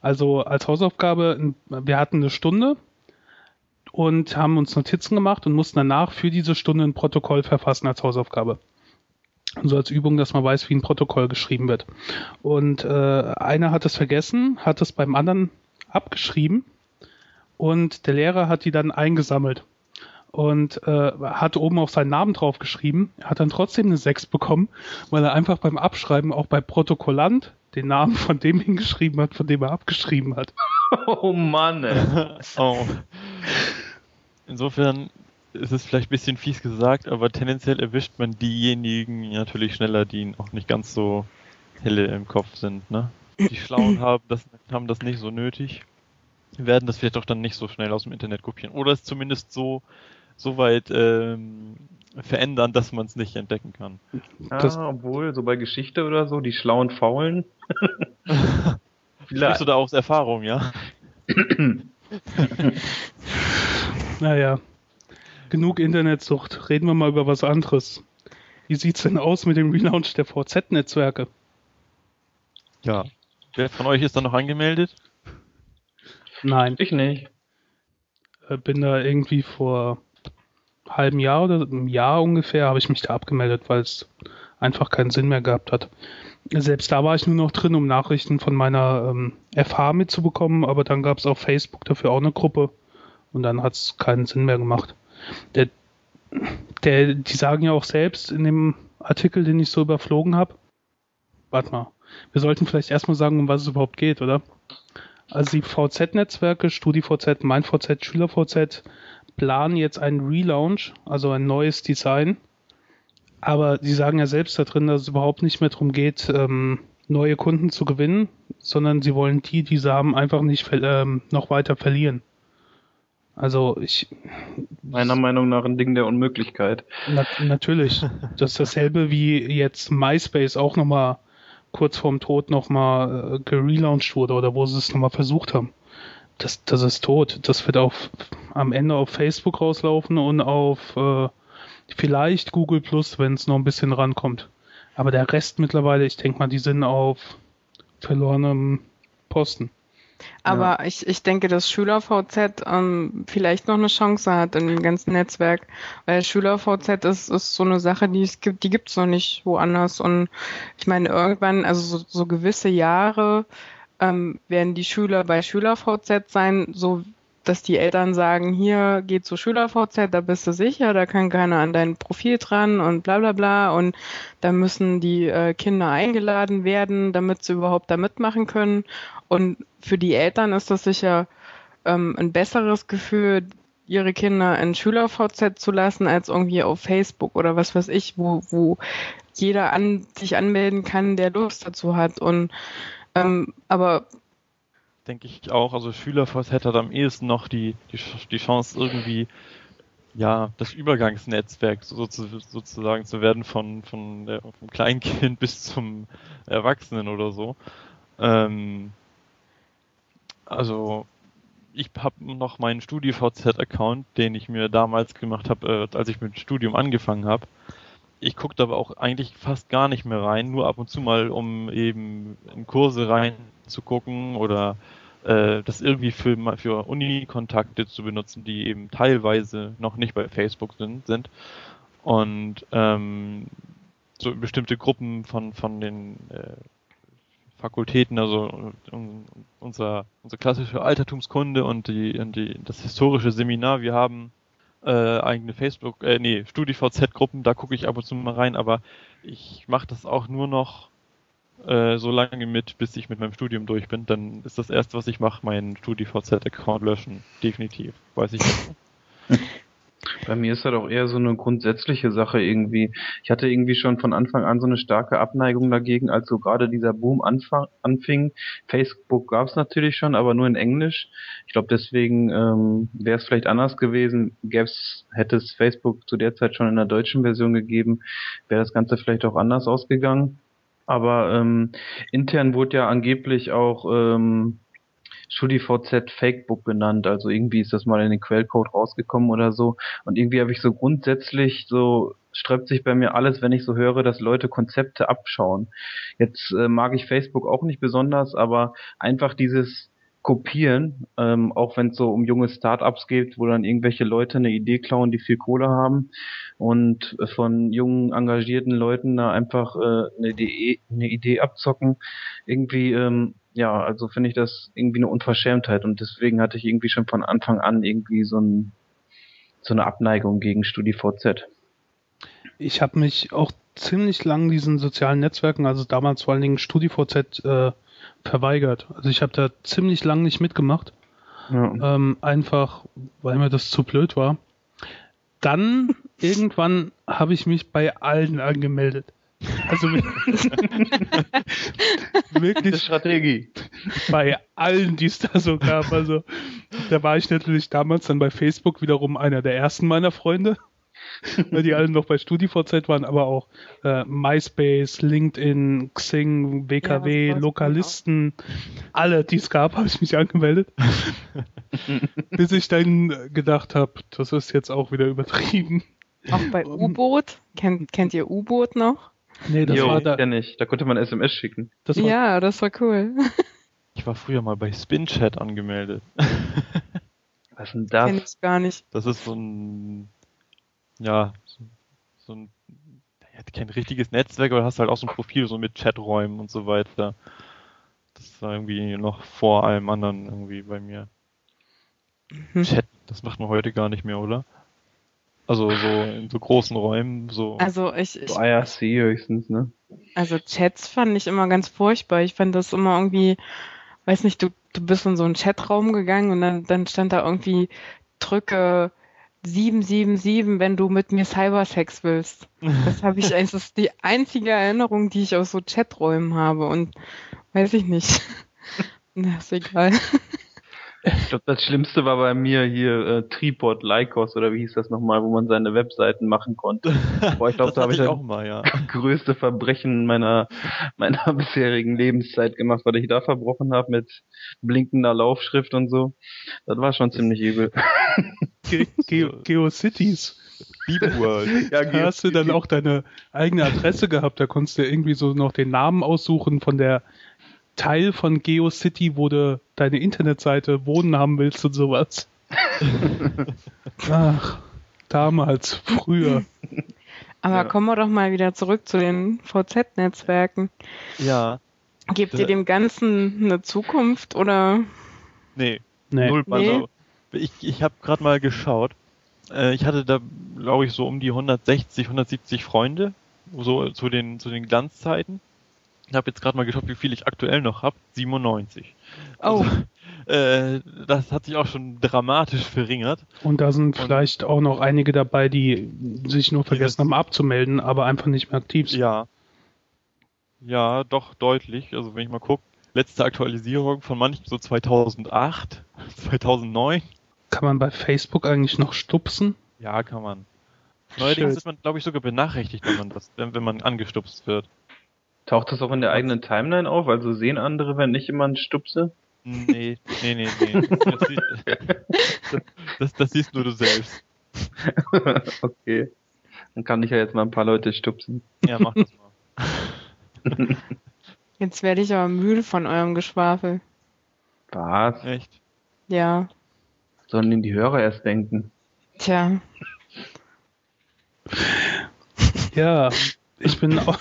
Also als Hausaufgabe, wir hatten eine Stunde und haben uns Notizen gemacht und mussten danach für diese Stunde ein Protokoll verfassen als Hausaufgabe so als Übung, dass man weiß, wie ein Protokoll geschrieben wird. Und äh, einer hat es vergessen, hat es beim anderen abgeschrieben und der Lehrer hat die dann eingesammelt und äh, hat oben auf seinen Namen draufgeschrieben, hat dann trotzdem eine 6 bekommen, weil er einfach beim Abschreiben auch bei Protokollant den Namen von dem hingeschrieben hat, von dem er abgeschrieben hat.
Oh Mann, ey. oh.
Insofern ist es vielleicht ein bisschen fies gesagt, aber tendenziell erwischt man diejenigen natürlich schneller, die auch nicht ganz so helle im Kopf sind. Ne? Die Schlauen haben das, haben das nicht so nötig, werden das vielleicht auch dann nicht so schnell aus dem Internet kopieren. Oder es zumindest so, so weit ähm, verändern, dass man es nicht entdecken kann.
Ah, obwohl, so bei Geschichte oder so, die schlauen Faulen.
Vielleicht. Sprichst du da aus Erfahrung, ja?
naja, genug Internetsucht. Reden wir mal über was anderes. Wie sieht's denn aus mit dem Relaunch der VZ-Netzwerke?
Ja. Wer von euch ist da noch angemeldet?
Nein.
Ich nicht.
Äh, bin da irgendwie vor halben Jahr oder einem Jahr ungefähr habe ich mich da abgemeldet, weil es einfach keinen Sinn mehr gehabt hat. Selbst da war ich nur noch drin, um Nachrichten von meiner ähm, FH mitzubekommen, aber dann gab es auf Facebook dafür auch eine Gruppe und dann hat es keinen Sinn mehr gemacht. Der, der, die sagen ja auch selbst in dem Artikel, den ich so überflogen habe. Warte mal, wir sollten vielleicht erstmal sagen, um was es überhaupt geht, oder? Also die VZ-Netzwerke, StudiVZ, MeinVZ, SchülerVZ planen jetzt einen Relaunch, also ein neues Design. Aber sie sagen ja selbst da drin, dass es überhaupt nicht mehr darum geht, ähm, neue Kunden zu gewinnen, sondern sie wollen die, die sie haben, einfach nicht ähm, noch weiter verlieren. Also ich.
Meiner Meinung nach ein Ding der Unmöglichkeit.
Na, natürlich. Das ist dasselbe wie jetzt MySpace auch nochmal kurz vorm Tod nochmal äh, gelauncht wurde oder wo sie es nochmal versucht haben. Das, das ist tot. Das wird auf, am Ende auf Facebook rauslaufen und auf äh, vielleicht Google Plus, wenn es noch ein bisschen rankommt. Aber der Rest mittlerweile, ich denke mal, die sind auf verlorenem Posten.
Aber ja. ich, ich denke, dass SchülerVZ ähm, vielleicht noch eine Chance hat in dem ganzen Netzwerk, weil SchülerVZ ist, ist so eine Sache, die es gibt, die gibt's noch nicht woanders. Und ich meine, irgendwann, also so, so gewisse Jahre ähm, werden die Schüler bei SchülerVZ sein, so dass die Eltern sagen, hier geht zu SchülerVZ, da bist du sicher, da kann keiner an dein Profil dran und bla bla bla und da müssen die äh, Kinder eingeladen werden, damit sie überhaupt da mitmachen können. Und für die Eltern ist das sicher ähm, ein besseres Gefühl, ihre Kinder in SchülerVZ zu lassen, als irgendwie auf Facebook oder was weiß ich, wo, wo jeder an, sich anmelden kann, der Lust dazu hat. Und ähm, aber
denke ich auch. Also Schülerforce hätte am ehesten noch die, die, die Chance irgendwie ja, das Übergangsnetzwerk so, sozusagen zu werden von, von der, vom Kleinkind bis zum Erwachsenen oder so. Ähm, also ich habe noch meinen StudiVZ-Account, den ich mir damals gemacht habe, äh, als ich mit dem Studium angefangen habe. Ich gucke da aber auch eigentlich fast gar nicht mehr rein, nur ab und zu mal, um eben in Kurse reinzugucken oder äh, das irgendwie für, für Uni-Kontakte zu benutzen, die eben teilweise noch nicht bei Facebook sind. sind. Und ähm, so bestimmte Gruppen von, von den äh, Fakultäten, also unser, unsere klassische Altertumskunde und, die, und die, das historische Seminar, wir haben äh, eigene Facebook, äh, nee, StudiVZ-Gruppen, da gucke ich ab und zu mal rein, aber ich mache das auch nur noch äh, so lange mit, bis ich mit meinem Studium durch bin. Dann ist das erste, was ich mache, meinen StudiVZ-Account löschen. Definitiv. Weiß ich nicht.
Bei mir ist das auch eher so eine grundsätzliche Sache irgendwie. Ich hatte irgendwie schon von Anfang an so eine starke Abneigung dagegen, als so gerade dieser Boom anfing. Facebook gab es natürlich schon, aber nur in Englisch. Ich glaube, deswegen ähm, wäre es vielleicht anders gewesen. Gäb's, hätte es Facebook zu der Zeit schon in der deutschen Version gegeben, wäre das Ganze vielleicht auch anders ausgegangen. Aber ähm, intern wurde ja angeblich auch ähm, StudiVZ Fakebook genannt. Also irgendwie ist das mal in den Quellcode rausgekommen oder so. Und irgendwie habe ich so grundsätzlich so sträubt sich bei mir alles, wenn ich so höre, dass Leute Konzepte abschauen. Jetzt äh, mag ich Facebook auch nicht besonders, aber einfach dieses kopieren, ähm, auch wenn es so um junge Startups geht, wo dann irgendwelche Leute eine Idee klauen, die viel Kohle haben und von jungen engagierten Leuten da einfach äh, eine, Idee, eine Idee abzocken. Irgendwie, ähm, ja, also finde ich das irgendwie eine Unverschämtheit und deswegen hatte ich irgendwie schon von Anfang an irgendwie so, ein, so eine Abneigung gegen StudiVZ.
Ich habe mich auch ziemlich lang diesen sozialen Netzwerken, also damals vor allen Dingen StudiVZ, äh, verweigert. Also ich habe da ziemlich lang nicht mitgemacht. Ja. Ähm, einfach, weil mir das zu blöd war. Dann irgendwann habe ich mich bei allen angemeldet. Also wirklich
Strategie.
Bei allen, die es da so gab. Also da war ich natürlich damals dann bei Facebook wiederum einer der ersten meiner Freunde. weil die alle noch bei StudiVZ waren, aber auch äh, MySpace, LinkedIn, Xing, WKW, ja, Lokalisten, alle, die es gab, habe ich mich angemeldet. Bis ich dann gedacht habe, das ist jetzt auch wieder übertrieben.
Auch bei U-Boot? Kennt, kennt ihr U-Boot noch?
Nee, das jo, war da. Ja nicht. Da konnte man SMS schicken.
Das war, ja, das war cool.
Ich ich war früher mal bei SpinChat angemeldet.
Was ist denn das? Kenn ich gar nicht.
Das ist so ein, ja, so, so ein, kein richtiges Netzwerk, aber hast halt auch so ein Profil, so mit Chaträumen und so weiter. Das war irgendwie noch vor allem anderen irgendwie bei mir. Mhm. Chat, das macht man heute gar nicht mehr, oder? Also so in so großen Räumen, so.
Also ich. ich
so IRC höchstens, ne?
Also Chats fand ich immer ganz furchtbar. Ich fand das immer irgendwie, weiß nicht, du, du bist in so einen Chatraum gegangen und dann, dann stand da irgendwie, drücke 777, wenn du mit mir Cybersex willst. Das habe ich, es ist die einzige Erinnerung, die ich aus so Chaträumen habe und weiß ich nicht. Na, ist egal.
Ich glaube, das Schlimmste war bei mir hier äh, Tripod Lycos oder wie hieß das nochmal, wo man seine Webseiten machen konnte. Boah, ich glaube, da habe ich, auch mal, ja. größte Verbrechen meiner meiner bisherigen Lebenszeit gemacht, weil ich da verbrochen habe mit blinkender Laufschrift und so. Das war schon ziemlich übel.
Ge Ge GeoCities. World. ja, da hast du dann auch deine eigene Adresse gehabt, da konntest du irgendwie so noch den Namen aussuchen von der Teil von GeoCity, wo du deine Internetseite wohnen haben willst und sowas. Ach, damals, früher.
Aber ja. kommen wir doch mal wieder zurück zu den VZ-Netzwerken.
Ja.
Gebt ihr dem Ganzen eine Zukunft oder?
Nee, nee. null. Nee. Also, ich, ich habe gerade mal geschaut. Äh, ich hatte da, glaube ich, so um die 160, 170 Freunde, so zu den, zu den Glanzzeiten. Ich habe jetzt gerade mal geschaut, wie viel ich aktuell noch habe. 97. Oh. Also, äh, das hat sich auch schon dramatisch verringert.
Und da sind Und, vielleicht auch noch einige dabei, die sich nur vergessen haben abzumelden, aber einfach nicht mehr aktiv sind.
Ja. Ja, doch deutlich. Also wenn ich mal gucke, letzte Aktualisierung von manchen so 2008, 2009.
Kann man bei Facebook eigentlich noch stupsen?
Ja, kann man. Neuerdings ist man, glaube ich, sogar benachrichtigt, wenn man das, wenn, wenn man angestupst wird.
Taucht das auch in der eigenen Timeline auf? Also sehen andere, wenn ich jemanden stupse?
Nee, nee, nee, nee. Das, das, das siehst nur du selbst.
okay. Dann kann ich ja jetzt mal ein paar Leute stupsen.
Ja, mach das
mal. Jetzt werde ich aber müde von eurem Geschwafel.
Was?
Echt?
Ja.
Sollen denn die Hörer erst denken?
Tja.
Ja, ich bin auch.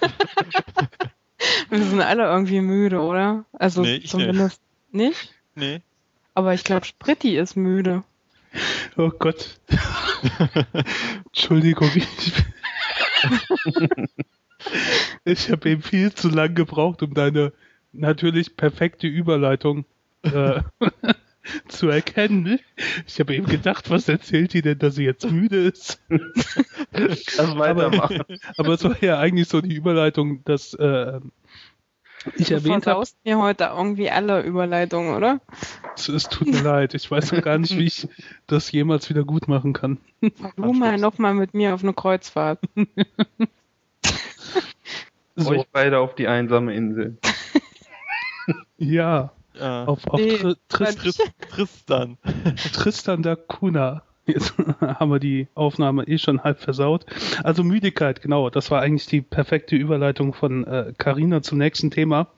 Wir sind alle irgendwie müde, oder? Also nee, zumindest nicht. nicht?
Nee.
Aber ich glaube, Spritti ist müde.
Oh Gott. Entschuldigung, ich, ich habe eben viel zu lang gebraucht, um deine natürlich perfekte Überleitung äh, zu erkennen. Ich habe eben gedacht, was erzählt die denn, dass sie jetzt müde ist?
Das weitermachen.
Aber, aber es war ja eigentlich so die Überleitung, dass äh, ich du erwähnt habe.
mir heute irgendwie alle Überleitungen, oder?
Es, es, tut mir leid. Ich weiß noch gar nicht, wie ich das jemals wieder gut machen kann.
Du mal nochmal mit mir auf eine Kreuzfahrt.
so. Euch beide auf die einsame Insel.
ja. Ja. Auf, auf nee, Tr Tr
Tristan.
Tristan da Kuna. Jetzt haben wir die Aufnahme eh schon halb versaut. Also Müdigkeit, genau. Das war eigentlich die perfekte Überleitung von Carina äh, zum nächsten Thema.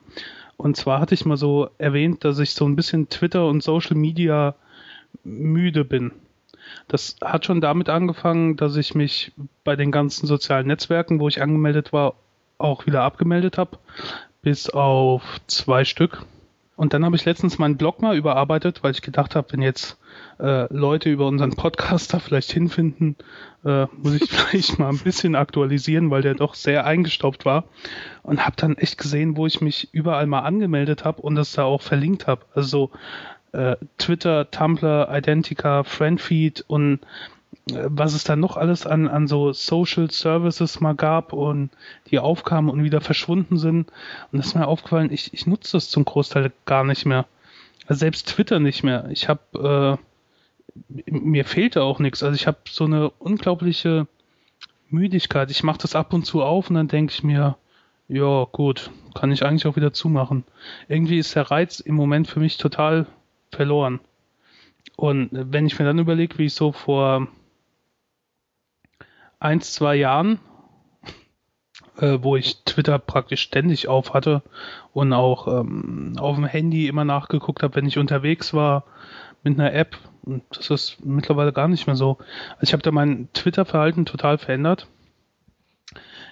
Und zwar hatte ich mal so erwähnt, dass ich so ein bisschen Twitter und Social Media müde bin. Das hat schon damit angefangen, dass ich mich bei den ganzen sozialen Netzwerken, wo ich angemeldet war, auch wieder abgemeldet habe. Bis auf zwei Stück. Und dann habe ich letztens meinen Blog mal überarbeitet, weil ich gedacht habe, wenn jetzt äh, Leute über unseren Podcast da vielleicht hinfinden, äh, muss ich vielleicht mal ein bisschen aktualisieren, weil der doch sehr eingestaubt war. Und habe dann echt gesehen, wo ich mich überall mal angemeldet habe und das da auch verlinkt habe. Also äh, Twitter, Tumblr, Identica, Friendfeed und was es da noch alles an, an so Social Services mal gab und die aufkamen und wieder verschwunden sind. Und das ist mir aufgefallen, ich, ich nutze das zum Großteil gar nicht mehr. Also selbst Twitter nicht mehr. Ich habe, äh, mir fehlte auch nichts. Also ich habe so eine unglaubliche Müdigkeit. Ich mache das ab und zu auf und dann denke ich mir, ja gut, kann ich eigentlich auch wieder zumachen. Irgendwie ist der Reiz im Moment für mich total verloren. Und wenn ich mir dann überlege, wie ich so vor eins, zwei Jahren äh, wo ich Twitter praktisch ständig auf hatte und auch ähm, auf dem Handy immer nachgeguckt habe, wenn ich unterwegs war mit einer App. Und das ist mittlerweile gar nicht mehr so. Also ich habe da mein Twitter-Verhalten total verändert.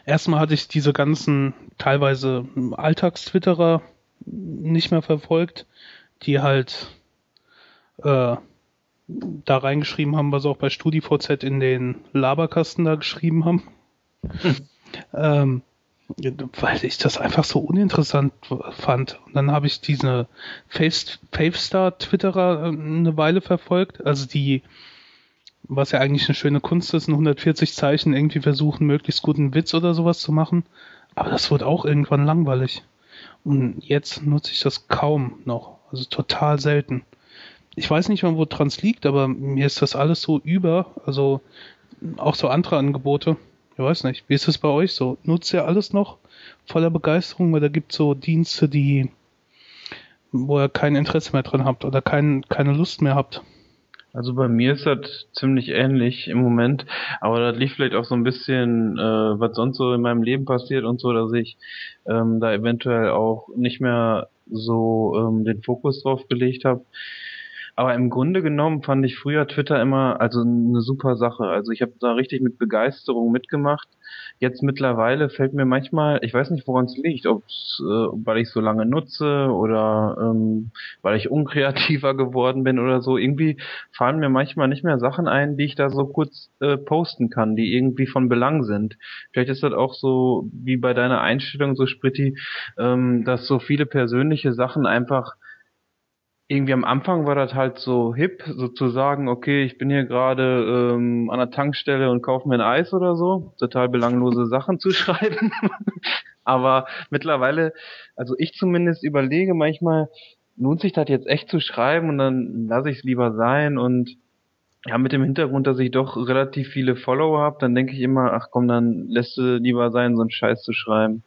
Erstmal hatte ich diese ganzen teilweise Alltagstwitterer nicht mehr verfolgt, die halt äh, da reingeschrieben haben, was auch bei StudiVZ in den Laberkasten da geschrieben haben. Hm. ähm, weil ich das einfach so uninteressant fand. Und dann habe ich diese Favestar-Twitterer äh, eine Weile verfolgt, also die, was ja eigentlich eine schöne Kunst ist, in 140 Zeichen irgendwie versuchen, möglichst guten Witz oder sowas zu machen. Aber das wird auch irgendwann langweilig. Und jetzt nutze ich das kaum noch. Also total selten ich weiß nicht mal, wo Trans liegt, aber mir ist das alles so über. Also auch so andere Angebote. Ich weiß nicht. Wie ist es bei euch so? Nutzt ihr alles noch voller Begeisterung? Weil da gibt es so Dienste, die, wo ihr kein Interesse mehr drin habt oder kein, keine Lust mehr habt.
Also bei mir ist das ziemlich ähnlich im Moment, aber das liegt vielleicht auch so ein bisschen, äh, was sonst so in meinem Leben passiert und so, dass ich ähm, da eventuell auch nicht mehr so ähm, den Fokus drauf gelegt habe. Aber im Grunde genommen fand ich früher Twitter immer also eine super Sache. Also ich habe da richtig mit Begeisterung mitgemacht. Jetzt mittlerweile fällt mir manchmal, ich weiß nicht, woran es liegt, ob äh, weil ich so lange nutze oder ähm, weil ich unkreativer geworden bin oder so. Irgendwie fallen mir manchmal nicht mehr Sachen ein, die ich da so kurz äh, posten kann, die irgendwie von Belang sind. Vielleicht ist das auch so wie bei deiner Einstellung so Spritti, ähm, dass so viele persönliche Sachen einfach irgendwie am Anfang war das halt so hip, sozusagen, okay, ich bin hier gerade ähm, an der Tankstelle und kaufe mir ein Eis oder so, total belanglose Sachen zu schreiben. Aber mittlerweile, also ich zumindest überlege manchmal, lohnt sich das jetzt echt zu schreiben und dann lasse ich es lieber sein und ja, mit dem Hintergrund, dass ich doch relativ viele Follower habe, dann denke ich immer, ach komm, dann lässt du lieber sein, so einen Scheiß zu schreiben.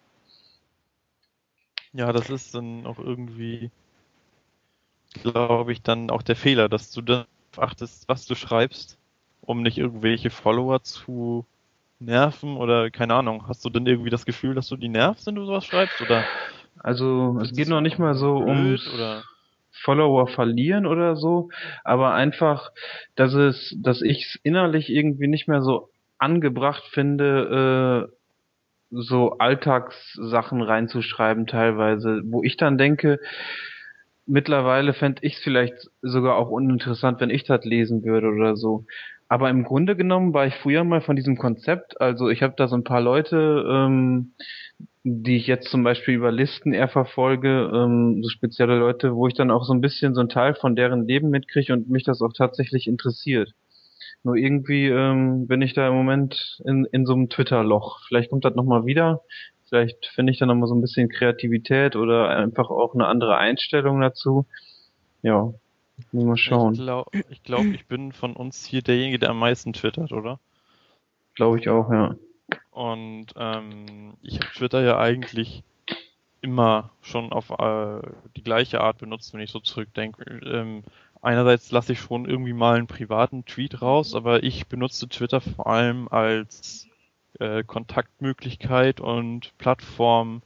Ja, das ist dann auch irgendwie glaube ich, dann auch der Fehler, dass du dann achtest, was du schreibst, um nicht irgendwelche Follower zu nerven oder keine Ahnung. Hast du denn irgendwie das Gefühl, dass du die nervst, wenn du sowas schreibst oder?
Also es geht noch nicht mal so um Follower verlieren oder so, aber einfach, dass es, dass ich es innerlich irgendwie nicht mehr so angebracht finde, äh, so Alltagssachen reinzuschreiben teilweise, wo ich dann denke, mittlerweile fände ich es vielleicht sogar auch uninteressant, wenn ich das lesen würde oder so. Aber im Grunde genommen war ich früher mal von diesem Konzept, also ich habe da so ein paar Leute, ähm, die ich jetzt zum Beispiel über Listen eher verfolge, ähm, so spezielle Leute, wo ich dann auch so ein bisschen so ein Teil von deren Leben mitkriege und mich das auch tatsächlich interessiert. Nur irgendwie ähm, bin ich da im Moment in, in so einem Twitter-Loch. Vielleicht kommt das nochmal wieder. Vielleicht finde ich dann nochmal so ein bisschen Kreativität oder einfach auch eine andere Einstellung dazu. Ja, mal schauen.
Ich glaube, ich, glaub, ich bin von uns hier derjenige, der am meisten twittert, oder?
Glaube ich auch, ja.
Und ähm, ich habe Twitter ja eigentlich immer schon auf äh, die gleiche Art benutzt, wenn ich so zurückdenke. Ähm, einerseits lasse ich schon irgendwie mal einen privaten Tweet raus, aber ich benutze Twitter vor allem als äh, Kontaktmöglichkeit und Plattform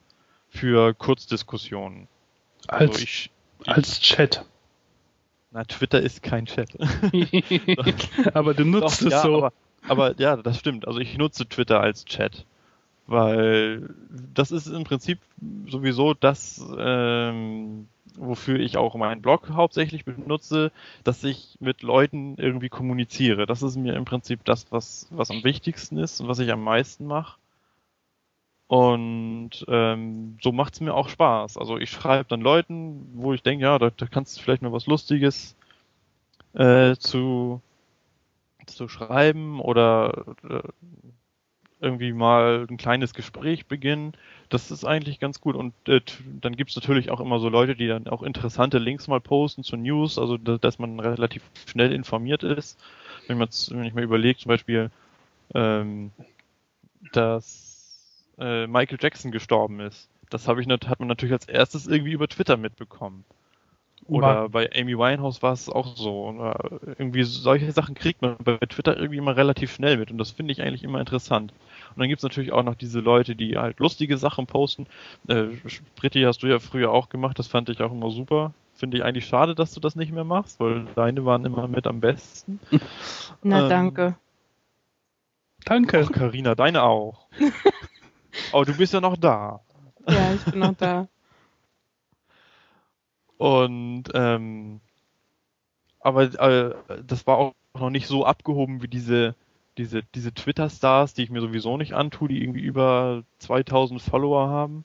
für Kurzdiskussionen.
Also als, ich, ich, als Chat.
Na, Twitter ist kein Chat.
aber du nutzt Doch, es
ja,
so.
Aber, aber ja, das stimmt. Also ich nutze Twitter als Chat. Weil das ist im Prinzip sowieso das, ähm, wofür ich auch meinen Blog hauptsächlich benutze, dass ich mit Leuten irgendwie kommuniziere. Das ist mir im Prinzip das, was, was am wichtigsten ist und was ich am meisten mache. Und ähm, so macht's mir auch Spaß. Also ich schreibe dann Leuten, wo ich denke, ja, da, da kannst du vielleicht mal was Lustiges äh, zu, zu schreiben oder äh, irgendwie mal ein kleines Gespräch beginnen. Das ist eigentlich ganz gut. Und äh, dann gibt's natürlich auch immer so Leute, die dann auch interessante Links mal posten zu News, also dass man relativ schnell informiert ist. Wenn, man wenn ich mir überlege, zum Beispiel, ähm, dass äh, Michael Jackson gestorben ist. Das habe ich hat man natürlich als erstes irgendwie über Twitter mitbekommen. Oder bei Amy Winehouse war es auch so. Oder irgendwie solche Sachen kriegt man bei Twitter irgendwie immer relativ schnell mit und das finde ich eigentlich immer interessant. Und dann gibt es natürlich auch noch diese Leute, die halt lustige Sachen posten. Äh, Spritti hast du ja früher auch gemacht, das fand ich auch immer super. Finde ich eigentlich schade, dass du das nicht mehr machst, weil deine waren immer mit am besten.
Na, ähm, danke.
Danke. Karina, deine auch. Aber du bist ja noch da.
Ja, ich bin noch da.
Und ähm, aber äh, das war auch noch nicht so abgehoben wie diese diese diese Twitter-Stars, die ich mir sowieso nicht antue, die irgendwie über 2000 Follower haben.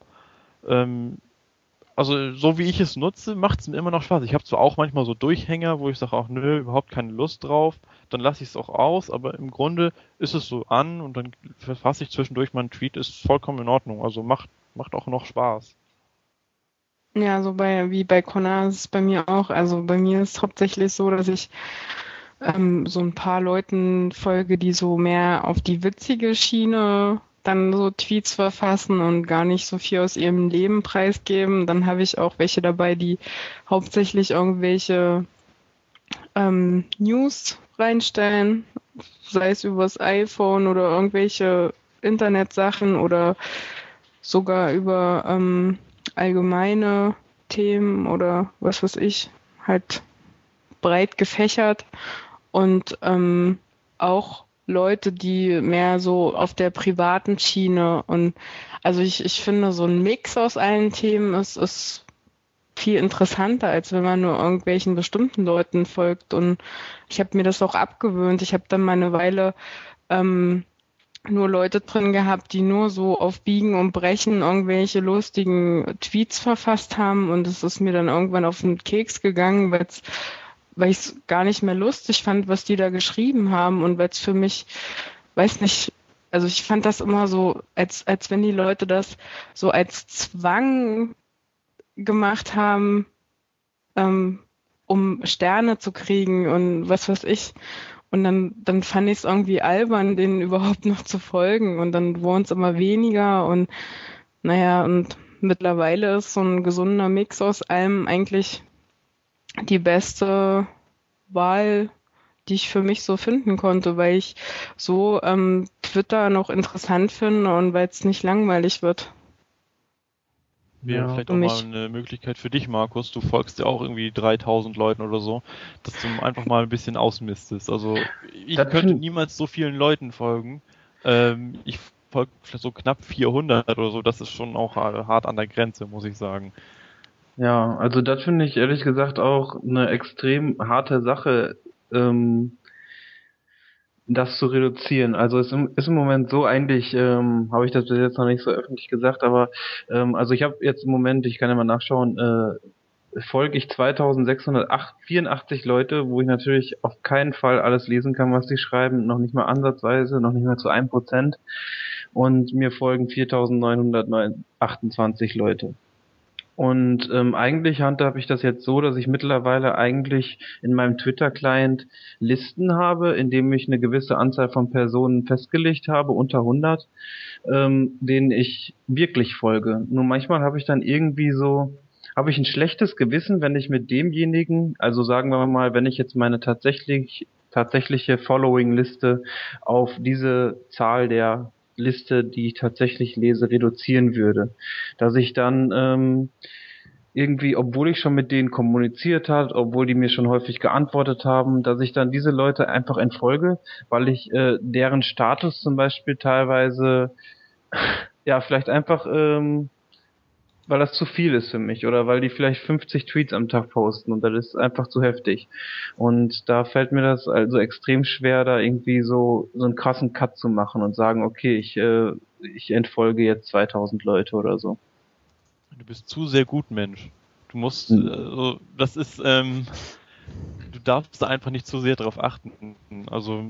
Ähm, also so wie ich es nutze, macht es mir immer noch Spaß. Ich habe zwar auch manchmal so Durchhänger, wo ich sage auch, nö, überhaupt keine Lust drauf, dann lasse ich es auch aus, aber im Grunde ist es so an und dann verfasse ich zwischendurch meinen Tweet, ist vollkommen in Ordnung. Also macht, macht auch noch Spaß.
Ja, so bei, wie bei Connor ist es bei mir auch. Also bei mir ist es hauptsächlich so, dass ich ähm, so ein paar Leuten folge, die so mehr auf die witzige Schiene dann so Tweets verfassen und gar nicht so viel aus ihrem Leben preisgeben. Dann habe ich auch welche dabei, die hauptsächlich irgendwelche ähm, News reinstellen, sei es übers iPhone oder irgendwelche Internetsachen oder sogar über ähm, allgemeine Themen oder was weiß ich, halt breit gefächert und ähm, auch Leute, die mehr so auf der privaten Schiene und also ich, ich finde, so ein Mix aus allen Themen ist, ist viel interessanter, als wenn man nur irgendwelchen bestimmten Leuten folgt. Und ich habe mir das auch abgewöhnt. Ich habe dann mal eine Weile ähm, nur Leute drin gehabt, die nur so auf Biegen und Brechen irgendwelche lustigen Tweets verfasst haben. Und es ist mir dann irgendwann auf den Keks gegangen, weil es weil ich es gar nicht mehr lustig fand, was die da geschrieben haben und weil es für mich, weiß nicht, also ich fand das immer so, als, als wenn die Leute das so als Zwang gemacht haben, ähm, um Sterne zu kriegen und was weiß ich. Und dann, dann fand ich es irgendwie albern, denen überhaupt noch zu folgen. Und dann wurden es immer weniger. Und naja, und mittlerweile ist so ein gesunder Mix aus allem eigentlich die beste Wahl, die ich für mich so finden konnte, weil ich so ähm, Twitter noch interessant finde und weil es nicht langweilig wird.
Wäre ja, vielleicht auch mal eine Möglichkeit für dich, Markus. Du folgst ja auch irgendwie 3000 Leuten oder so, dass du einfach mal ein bisschen ausmistest. Also ich das könnte niemals so vielen Leuten folgen. Ähm, ich folge vielleicht so knapp 400 oder so. Das ist schon auch hart an der Grenze, muss ich sagen.
Ja, also das finde ich ehrlich gesagt auch eine extrem harte Sache, ähm, das zu reduzieren. Also es ist im Moment so eigentlich, ähm, habe ich das bis jetzt noch nicht so öffentlich gesagt, aber ähm, also ich habe jetzt im Moment, ich kann ja mal nachschauen, äh, folge ich 2684 Leute, wo ich natürlich auf keinen Fall alles lesen kann, was sie schreiben, noch nicht mal ansatzweise, noch nicht mal zu einem Prozent. Und mir folgen 4928 Leute. Und ähm, eigentlich handhabe ich das jetzt so, dass ich mittlerweile eigentlich in meinem Twitter-Client Listen habe, in dem ich eine gewisse Anzahl von Personen festgelegt habe, unter 100, ähm, denen ich wirklich folge. Nur manchmal habe ich dann irgendwie so, habe ich ein schlechtes Gewissen, wenn ich mit demjenigen, also sagen wir mal, wenn ich jetzt meine tatsächlich tatsächliche Following-Liste auf diese Zahl der Liste, die ich tatsächlich lese, reduzieren würde. Dass ich dann ähm, irgendwie, obwohl ich schon mit denen kommuniziert hat, obwohl die mir schon häufig geantwortet haben, dass ich dann diese Leute einfach entfolge, weil ich äh, deren Status zum Beispiel teilweise ja vielleicht einfach ähm, weil das zu viel ist für mich oder weil die vielleicht 50 Tweets am Tag posten und das ist einfach zu heftig. Und da fällt mir das also extrem schwer, da irgendwie so, so einen krassen Cut zu machen und sagen, okay, ich, äh, ich entfolge jetzt 2000 Leute oder so.
Du bist zu sehr gut, Mensch. Du musst, hm. also, das ist, ähm, du darfst da einfach nicht zu sehr drauf achten. Also,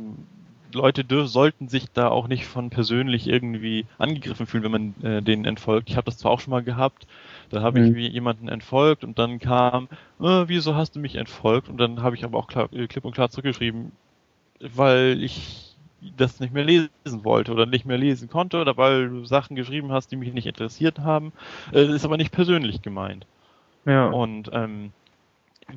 Leute sollten sich da auch nicht von persönlich irgendwie angegriffen fühlen, wenn man äh, denen entfolgt. Ich habe das zwar auch schon mal gehabt, da habe mhm. ich jemanden entfolgt und dann kam, äh, wieso hast du mich entfolgt? Und dann habe ich aber auch klar, äh, klipp und klar zurückgeschrieben, weil ich das nicht mehr lesen wollte oder nicht mehr lesen konnte oder weil du Sachen geschrieben hast, die mich nicht interessiert haben. Äh, ist aber nicht persönlich gemeint. Ja. Und ähm,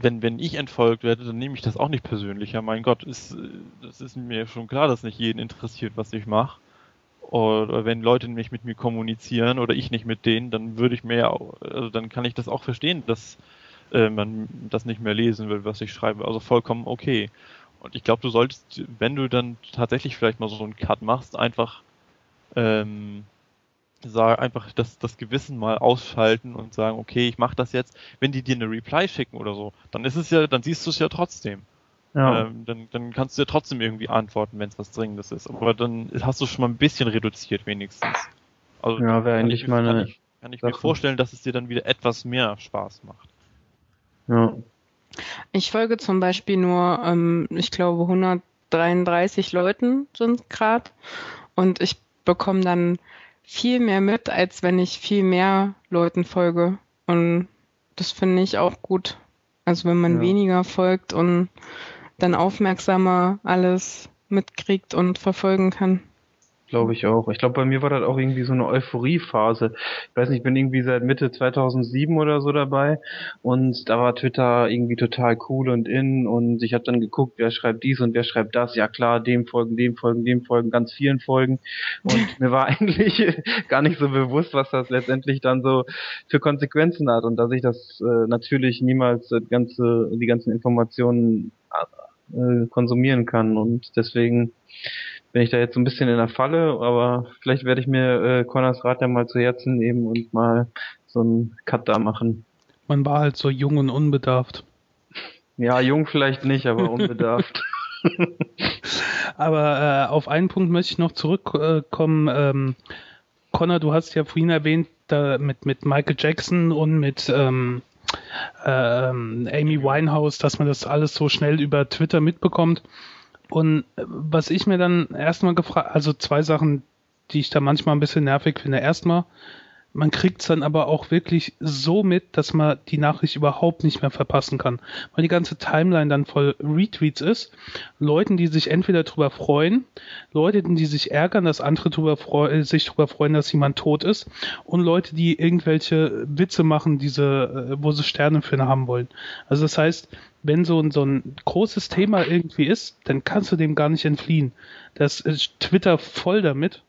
wenn, wenn ich entfolgt werde, dann nehme ich das auch nicht persönlich. Ja, mein Gott, ist, das ist mir schon klar, dass nicht jeden interessiert, was ich mache. Oder wenn Leute nicht mit mir kommunizieren oder ich nicht mit denen, dann würde ich mir also dann kann ich das auch verstehen, dass äh, man das nicht mehr lesen will, was ich schreibe. Also vollkommen okay. Und ich glaube, du solltest, wenn du dann tatsächlich vielleicht mal so einen Cut machst, einfach ähm, sag, einfach das, das Gewissen mal ausschalten und sagen, okay, ich mache das jetzt. Wenn die dir eine Reply schicken oder so, dann ist es ja, dann siehst du es ja trotzdem. Ja. Ähm, dann, dann kannst du ja trotzdem irgendwie antworten, wenn es was Dringendes ist. Aber dann hast du schon mal ein bisschen reduziert wenigstens.
Also ja, wäre eigentlich mal
Kann ich, kann ich mir vorstellen, dass es dir dann wieder etwas mehr Spaß macht.
Ja. Ich folge zum Beispiel nur, ähm, ich glaube, 133 Leuten sind gerade und ich bekomme dann viel mehr mit, als wenn ich viel mehr Leuten folge. Und das finde ich auch gut. Also wenn man ja. weniger folgt und dann aufmerksamer alles mitkriegt und verfolgen kann.
Glaube ich auch. Ich glaube, bei mir war das auch irgendwie so eine Euphoriephase. Ich weiß nicht, ich bin irgendwie seit Mitte 2007 oder so dabei und da war Twitter irgendwie total cool und in und ich habe dann geguckt, wer schreibt dies und wer schreibt das. Ja klar, dem folgen, dem folgen, dem folgen, ganz vielen folgen und mir war eigentlich gar nicht so bewusst, was das letztendlich dann so für Konsequenzen hat und dass ich das äh, natürlich niemals das ganze, die ganzen Informationen äh, konsumieren kann und deswegen bin ich da jetzt so ein bisschen in der Falle, aber vielleicht werde ich mir äh, Connors Rat ja mal zu Herzen nehmen und mal so einen Cut da machen.
Man war halt so jung und unbedarft.
Ja, jung vielleicht nicht, aber unbedarft.
aber äh, auf einen Punkt möchte ich noch zurückkommen. Ähm, Connor, du hast ja vorhin erwähnt, da mit, mit Michael Jackson und mit ähm, ähm, Amy Winehouse, dass man das alles so schnell über Twitter mitbekommt. Und was ich mir dann erstmal gefragt, also zwei Sachen, die ich da manchmal ein bisschen nervig finde. Erstmal, man kriegt es dann aber auch wirklich so mit, dass man die Nachricht überhaupt nicht mehr verpassen kann. Weil die ganze Timeline dann voll Retweets ist. Leuten, die sich entweder drüber freuen, Leute, die sich ärgern, dass andere drüber freu sich drüber freuen, dass jemand tot ist. Und Leute, die irgendwelche Witze machen, diese, äh, wo sie Sterne für haben wollen. Also das heißt, wenn so ein, so ein großes Thema irgendwie ist, dann kannst du dem gar nicht entfliehen. Das ist Twitter voll damit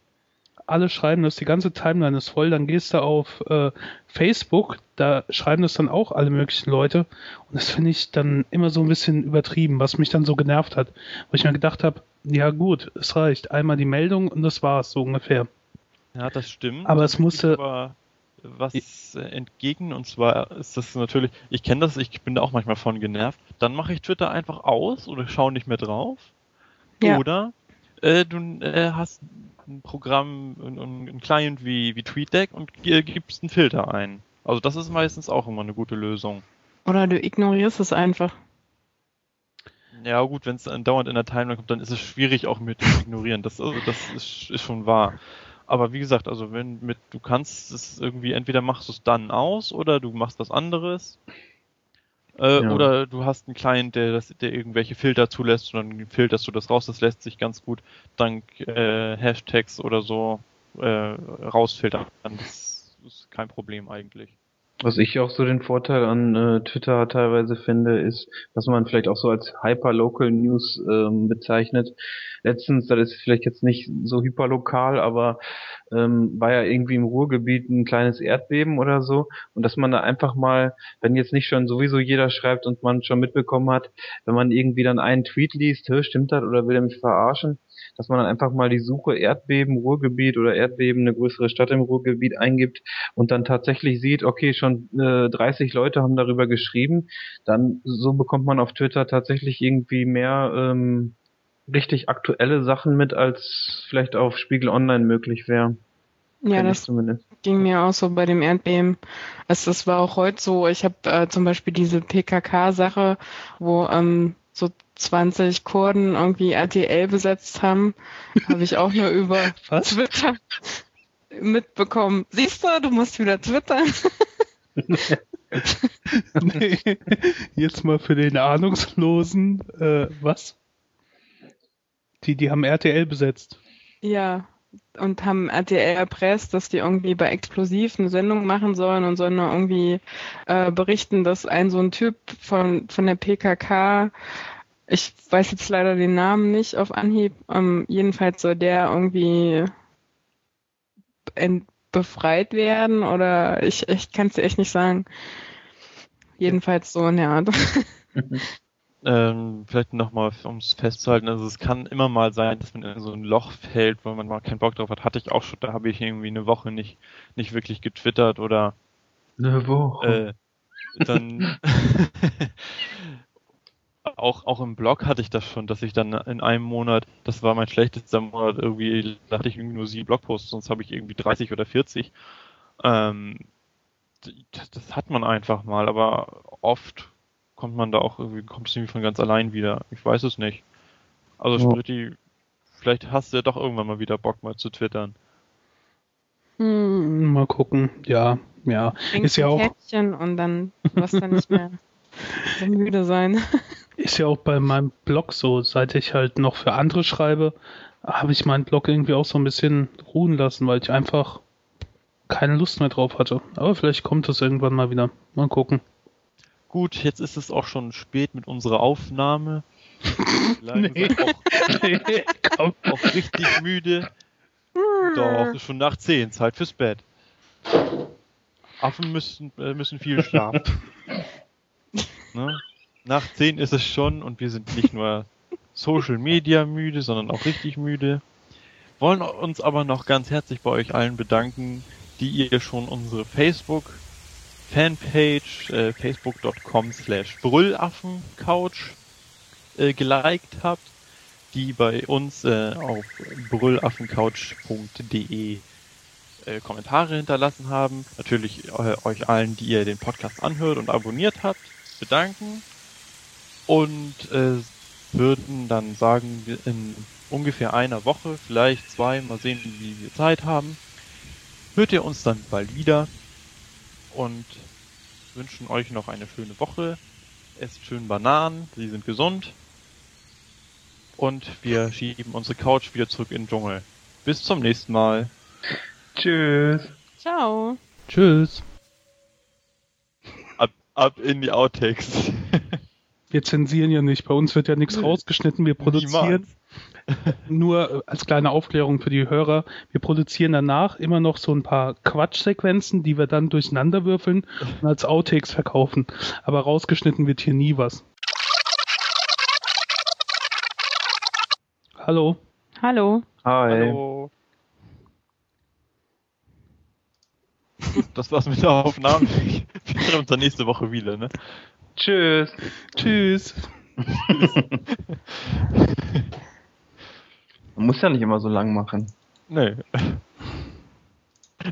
alle schreiben das, die ganze Timeline ist voll, dann gehst du auf äh, Facebook, da schreiben das dann auch alle möglichen Leute und das finde ich dann immer so ein bisschen übertrieben, was mich dann so genervt hat, wo ich mir gedacht habe, ja gut, es reicht, einmal die Meldung und das war's so ungefähr.
Ja, das stimmt.
Aber es musste
was entgegen und zwar ist das natürlich, ich kenne das, ich bin da auch manchmal von genervt, dann mache ich Twitter einfach aus oder schaue nicht mehr drauf. Ja. Oder äh, du äh, hast ein Programm, ein, ein Client wie, wie TweetDeck und gibst einen Filter ein. Also das ist meistens auch immer eine gute Lösung.
Oder du ignorierst es einfach.
Ja gut, wenn es dauernd in der Timeline kommt, dann ist es schwierig auch mit dem Ignorieren. Das, also, das ist, ist schon wahr. Aber wie gesagt, also wenn mit, du kannst es irgendwie, entweder machst du es dann aus oder du machst was anderes. Äh, ja. Oder du hast einen Client, der, das, der irgendwelche Filter zulässt und dann filterst du das raus. Das lässt sich ganz gut dank äh, Hashtags oder so äh, rausfiltern. Das ist kein Problem eigentlich.
Was ich auch so den Vorteil an äh, Twitter teilweise finde, ist, dass man vielleicht auch so als Hyperlocal News ähm, bezeichnet. Letztens, das ist vielleicht jetzt nicht so hyperlokal, aber ähm, war ja irgendwie im Ruhrgebiet ein kleines Erdbeben oder so. Und dass man da einfach mal, wenn jetzt nicht schon sowieso jeder schreibt und man schon mitbekommen hat, wenn man irgendwie dann einen Tweet liest, stimmt das oder will er mich verarschen, dass man dann einfach mal die Suche Erdbeben, Ruhrgebiet oder Erdbeben, eine größere Stadt im Ruhrgebiet eingibt und dann tatsächlich sieht, okay, schon äh, 30 Leute haben darüber geschrieben, dann so bekommt man auf Twitter tatsächlich irgendwie mehr ähm, richtig aktuelle Sachen mit, als vielleicht auf Spiegel Online möglich wäre.
Ja, das zumindest. ging mir auch so bei dem Erdbeben. Also das war auch heute so. Ich habe äh, zum Beispiel diese PKK-Sache, wo ähm, so 20 Kurden irgendwie RTL besetzt haben, habe ich auch nur über Was? Twitter mitbekommen. Siehst du, du musst wieder twittern.
nee, jetzt mal für den Ahnungslosen, äh, was? Die, die haben RTL besetzt.
Ja, und haben RTL erpresst, dass die irgendwie bei Explosiv eine Sendung machen sollen und sollen nur irgendwie äh, berichten, dass ein so ein Typ von, von der PKK, ich weiß jetzt leider den Namen nicht auf Anhieb, ähm, jedenfalls soll der irgendwie befreit werden oder ich, ich kann es dir echt nicht sagen. Jedenfalls so in der Art.
ähm, vielleicht nochmal, um es festzuhalten, also es kann immer mal sein, dass man in so ein Loch fällt, wo man mal keinen Bock drauf hat. Hatte ich auch schon, da habe ich irgendwie eine Woche nicht, nicht wirklich getwittert oder
eine Woche.
Äh, dann auch, auch im Blog hatte ich das schon, dass ich dann in einem Monat, das war mein schlechtester Monat, irgendwie, da hatte ich irgendwie nur sieben Blogposts, sonst habe ich irgendwie 30 oder 40. Ähm, das, das, hat man einfach mal, aber oft kommt man da auch irgendwie, kommt es irgendwie von ganz allein wieder. Ich weiß es nicht. Also ja. Spritti, vielleicht hast du ja doch irgendwann mal wieder Bock mal zu twittern.
Hm, mal gucken, ja, ja.
Trinkst ist ja auch. Käppchen und dann wirst du nicht mehr so müde sein.
Ist ja auch bei meinem Blog so, seit ich halt noch für andere schreibe, habe ich meinen Blog irgendwie auch so ein bisschen ruhen lassen, weil ich einfach keine Lust mehr drauf hatte. Aber vielleicht kommt das irgendwann mal wieder. Mal gucken.
Gut, jetzt ist es auch schon spät mit unserer Aufnahme. nee. auch, nee, auch richtig müde. Doch, ist schon nach 10, Zeit fürs Bett. Affen müssen, äh, müssen viel schlafen. ne? Nach 10 ist es schon und wir sind nicht nur Social Media müde, sondern auch richtig müde. Wollen uns aber noch ganz herzlich bei euch allen bedanken, die ihr schon unsere Facebook Fanpage äh, facebook.com slash brüllaffencouch äh, geliked habt, die bei uns äh, auf brüllaffencouch.de äh, Kommentare hinterlassen haben. Natürlich äh, euch allen, die ihr den Podcast anhört und abonniert habt, bedanken und äh, würden dann sagen, in ungefähr einer Woche, vielleicht zwei, mal sehen, wie wir Zeit haben, hört ihr uns dann bald wieder und wünschen euch noch eine schöne Woche. Esst schön Bananen, sie sind gesund. Und wir schieben unsere Couch wieder zurück in den Dschungel. Bis zum nächsten Mal.
Tschüss.
Ciao.
Tschüss.
Ab, ab in die Outtakes.
Wir zensieren ja nicht. Bei uns wird ja nichts rausgeschnitten. Wir produzieren. Niemals. Nur äh, als kleine Aufklärung für die Hörer. Wir produzieren danach immer noch so ein paar Quatschsequenzen, die wir dann durcheinander würfeln und als Outtakes verkaufen. Aber rausgeschnitten wird hier nie was. Hallo.
Hallo.
Hi. Hallo.
Das war's mit der Aufnahme. Wir sehen uns dann nächste Woche wieder, ne?
Tschüss.
Tschüss.
Man muss ja nicht immer so lang machen.
Nee.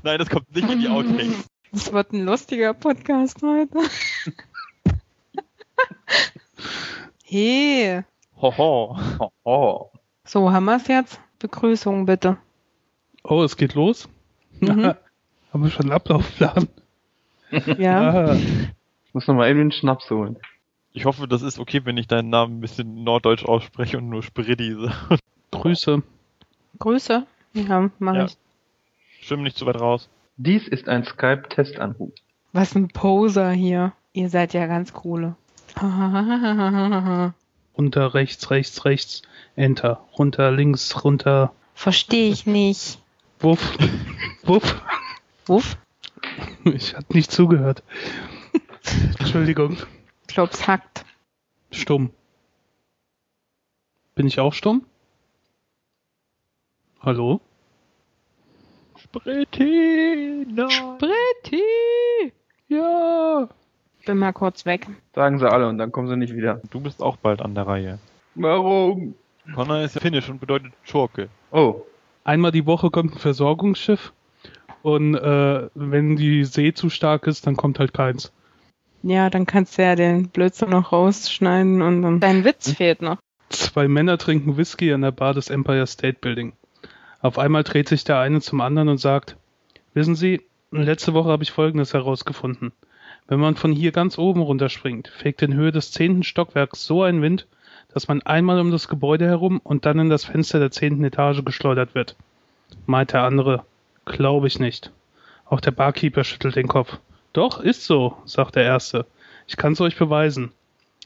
Nein, das kommt nicht in die Outtakes.
Das wird ein lustiger Podcast heute. hey.
Hoho.
Hoho.
So, haben wir es jetzt? Begrüßung bitte.
Oh, es geht los? Mhm. haben wir schon einen Ablaufplan?
Ja. Ah.
Muss nochmal eben den Schnaps holen.
Ich hoffe, das ist okay, wenn ich deinen Namen ein bisschen norddeutsch ausspreche und nur Spriddy sage.
Grüße.
Grüße? Ja, mach ja. ich.
Stimme nicht zu weit raus.
Dies ist ein Skype-Testanruf.
Was ein Poser hier. Ihr seid ja ganz coole.
runter, rechts, rechts, rechts. Enter. Runter, links, runter.
Verstehe ich nicht.
Wuff. Wuff.
Wuff?
Ich hab nicht zugehört. Entschuldigung.
Klops hackt.
Stumm. Bin ich auch stumm? Hallo?
Spritti! Nein.
Spritti!
Ja!
Bin mal kurz weg.
Sagen sie alle und dann kommen sie nicht wieder.
Du bist auch bald an der Reihe.
Warum?
Connor ist ja finnisch und bedeutet Schurke.
Oh.
Einmal die Woche kommt ein Versorgungsschiff und äh, wenn die See zu stark ist, dann kommt halt keins.
Ja, dann kannst du ja den Blödsinn noch rausschneiden und dann. Dein Witz hm? fehlt noch.
Zwei Männer trinken Whisky an der Bar des Empire State Building. Auf einmal dreht sich der eine zum anderen und sagt, wissen Sie, letzte Woche habe ich Folgendes herausgefunden. Wenn man von hier ganz oben runterspringt, fegt in Höhe des zehnten Stockwerks so ein Wind, dass man einmal um das Gebäude herum und dann in das Fenster der zehnten Etage geschleudert wird. meint der andere. Glaube ich nicht. Auch der Barkeeper schüttelt den Kopf. Doch, ist so, sagt der Erste. Ich kann's euch beweisen.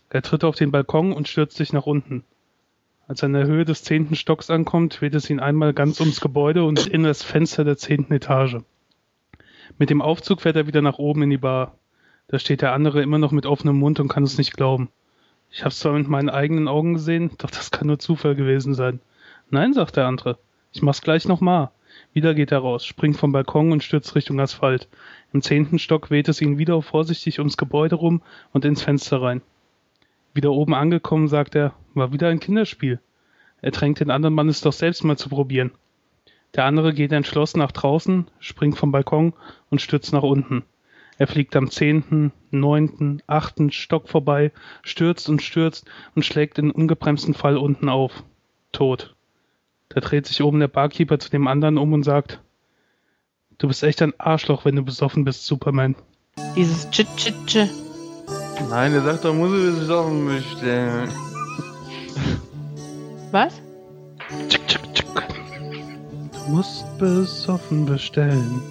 Er tritt auf den Balkon und stürzt sich nach unten. Als er in der Höhe des zehnten Stocks ankommt, weht es ihn einmal ganz ums Gebäude und in das Fenster der zehnten Etage. Mit dem Aufzug fährt er wieder nach oben in die Bar. Da steht der andere immer noch mit offenem Mund und kann es nicht glauben. Ich hab's zwar mit meinen eigenen Augen gesehen, doch das kann nur Zufall gewesen sein. Nein, sagt der andere. Ich mach's gleich nochmal. Wieder geht er raus, springt vom Balkon und stürzt Richtung Asphalt. Im zehnten Stock weht es ihn wieder vorsichtig ums Gebäude rum und ins Fenster rein. Wieder oben angekommen, sagt er, war wieder ein Kinderspiel. Er drängt den anderen Mann, es doch selbst mal zu probieren. Der andere geht entschlossen nach draußen, springt vom Balkon und stürzt nach unten. Er fliegt am zehnten, neunten, achten Stock vorbei, stürzt und stürzt und schlägt in ungebremsten Fall unten auf. Tot. Da dreht sich oben der Barkeeper zu dem anderen um und sagt, du bist echt ein Arschloch, wenn du besoffen bist, Superman.
Dieses Tsch Tsch Tsch.
Nein, der sagt doch, muss ich besoffen bestellen.
Was?
Tschick, tschick, tschick. Du musst besoffen bestellen.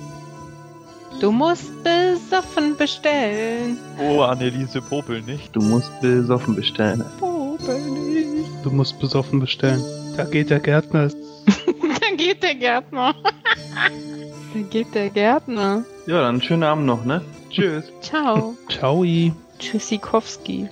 Du musst besoffen bestellen.
Oh, Anneliese Popel nicht.
Du musst besoffen bestellen.
Popel nicht.
Du musst besoffen bestellen. Da geht der Gärtner.
da geht der Gärtner. da geht der Gärtner.
Ja, dann schönen Abend noch, ne? Tschüss.
Ciao.
Ciao.
Tschüssikowski.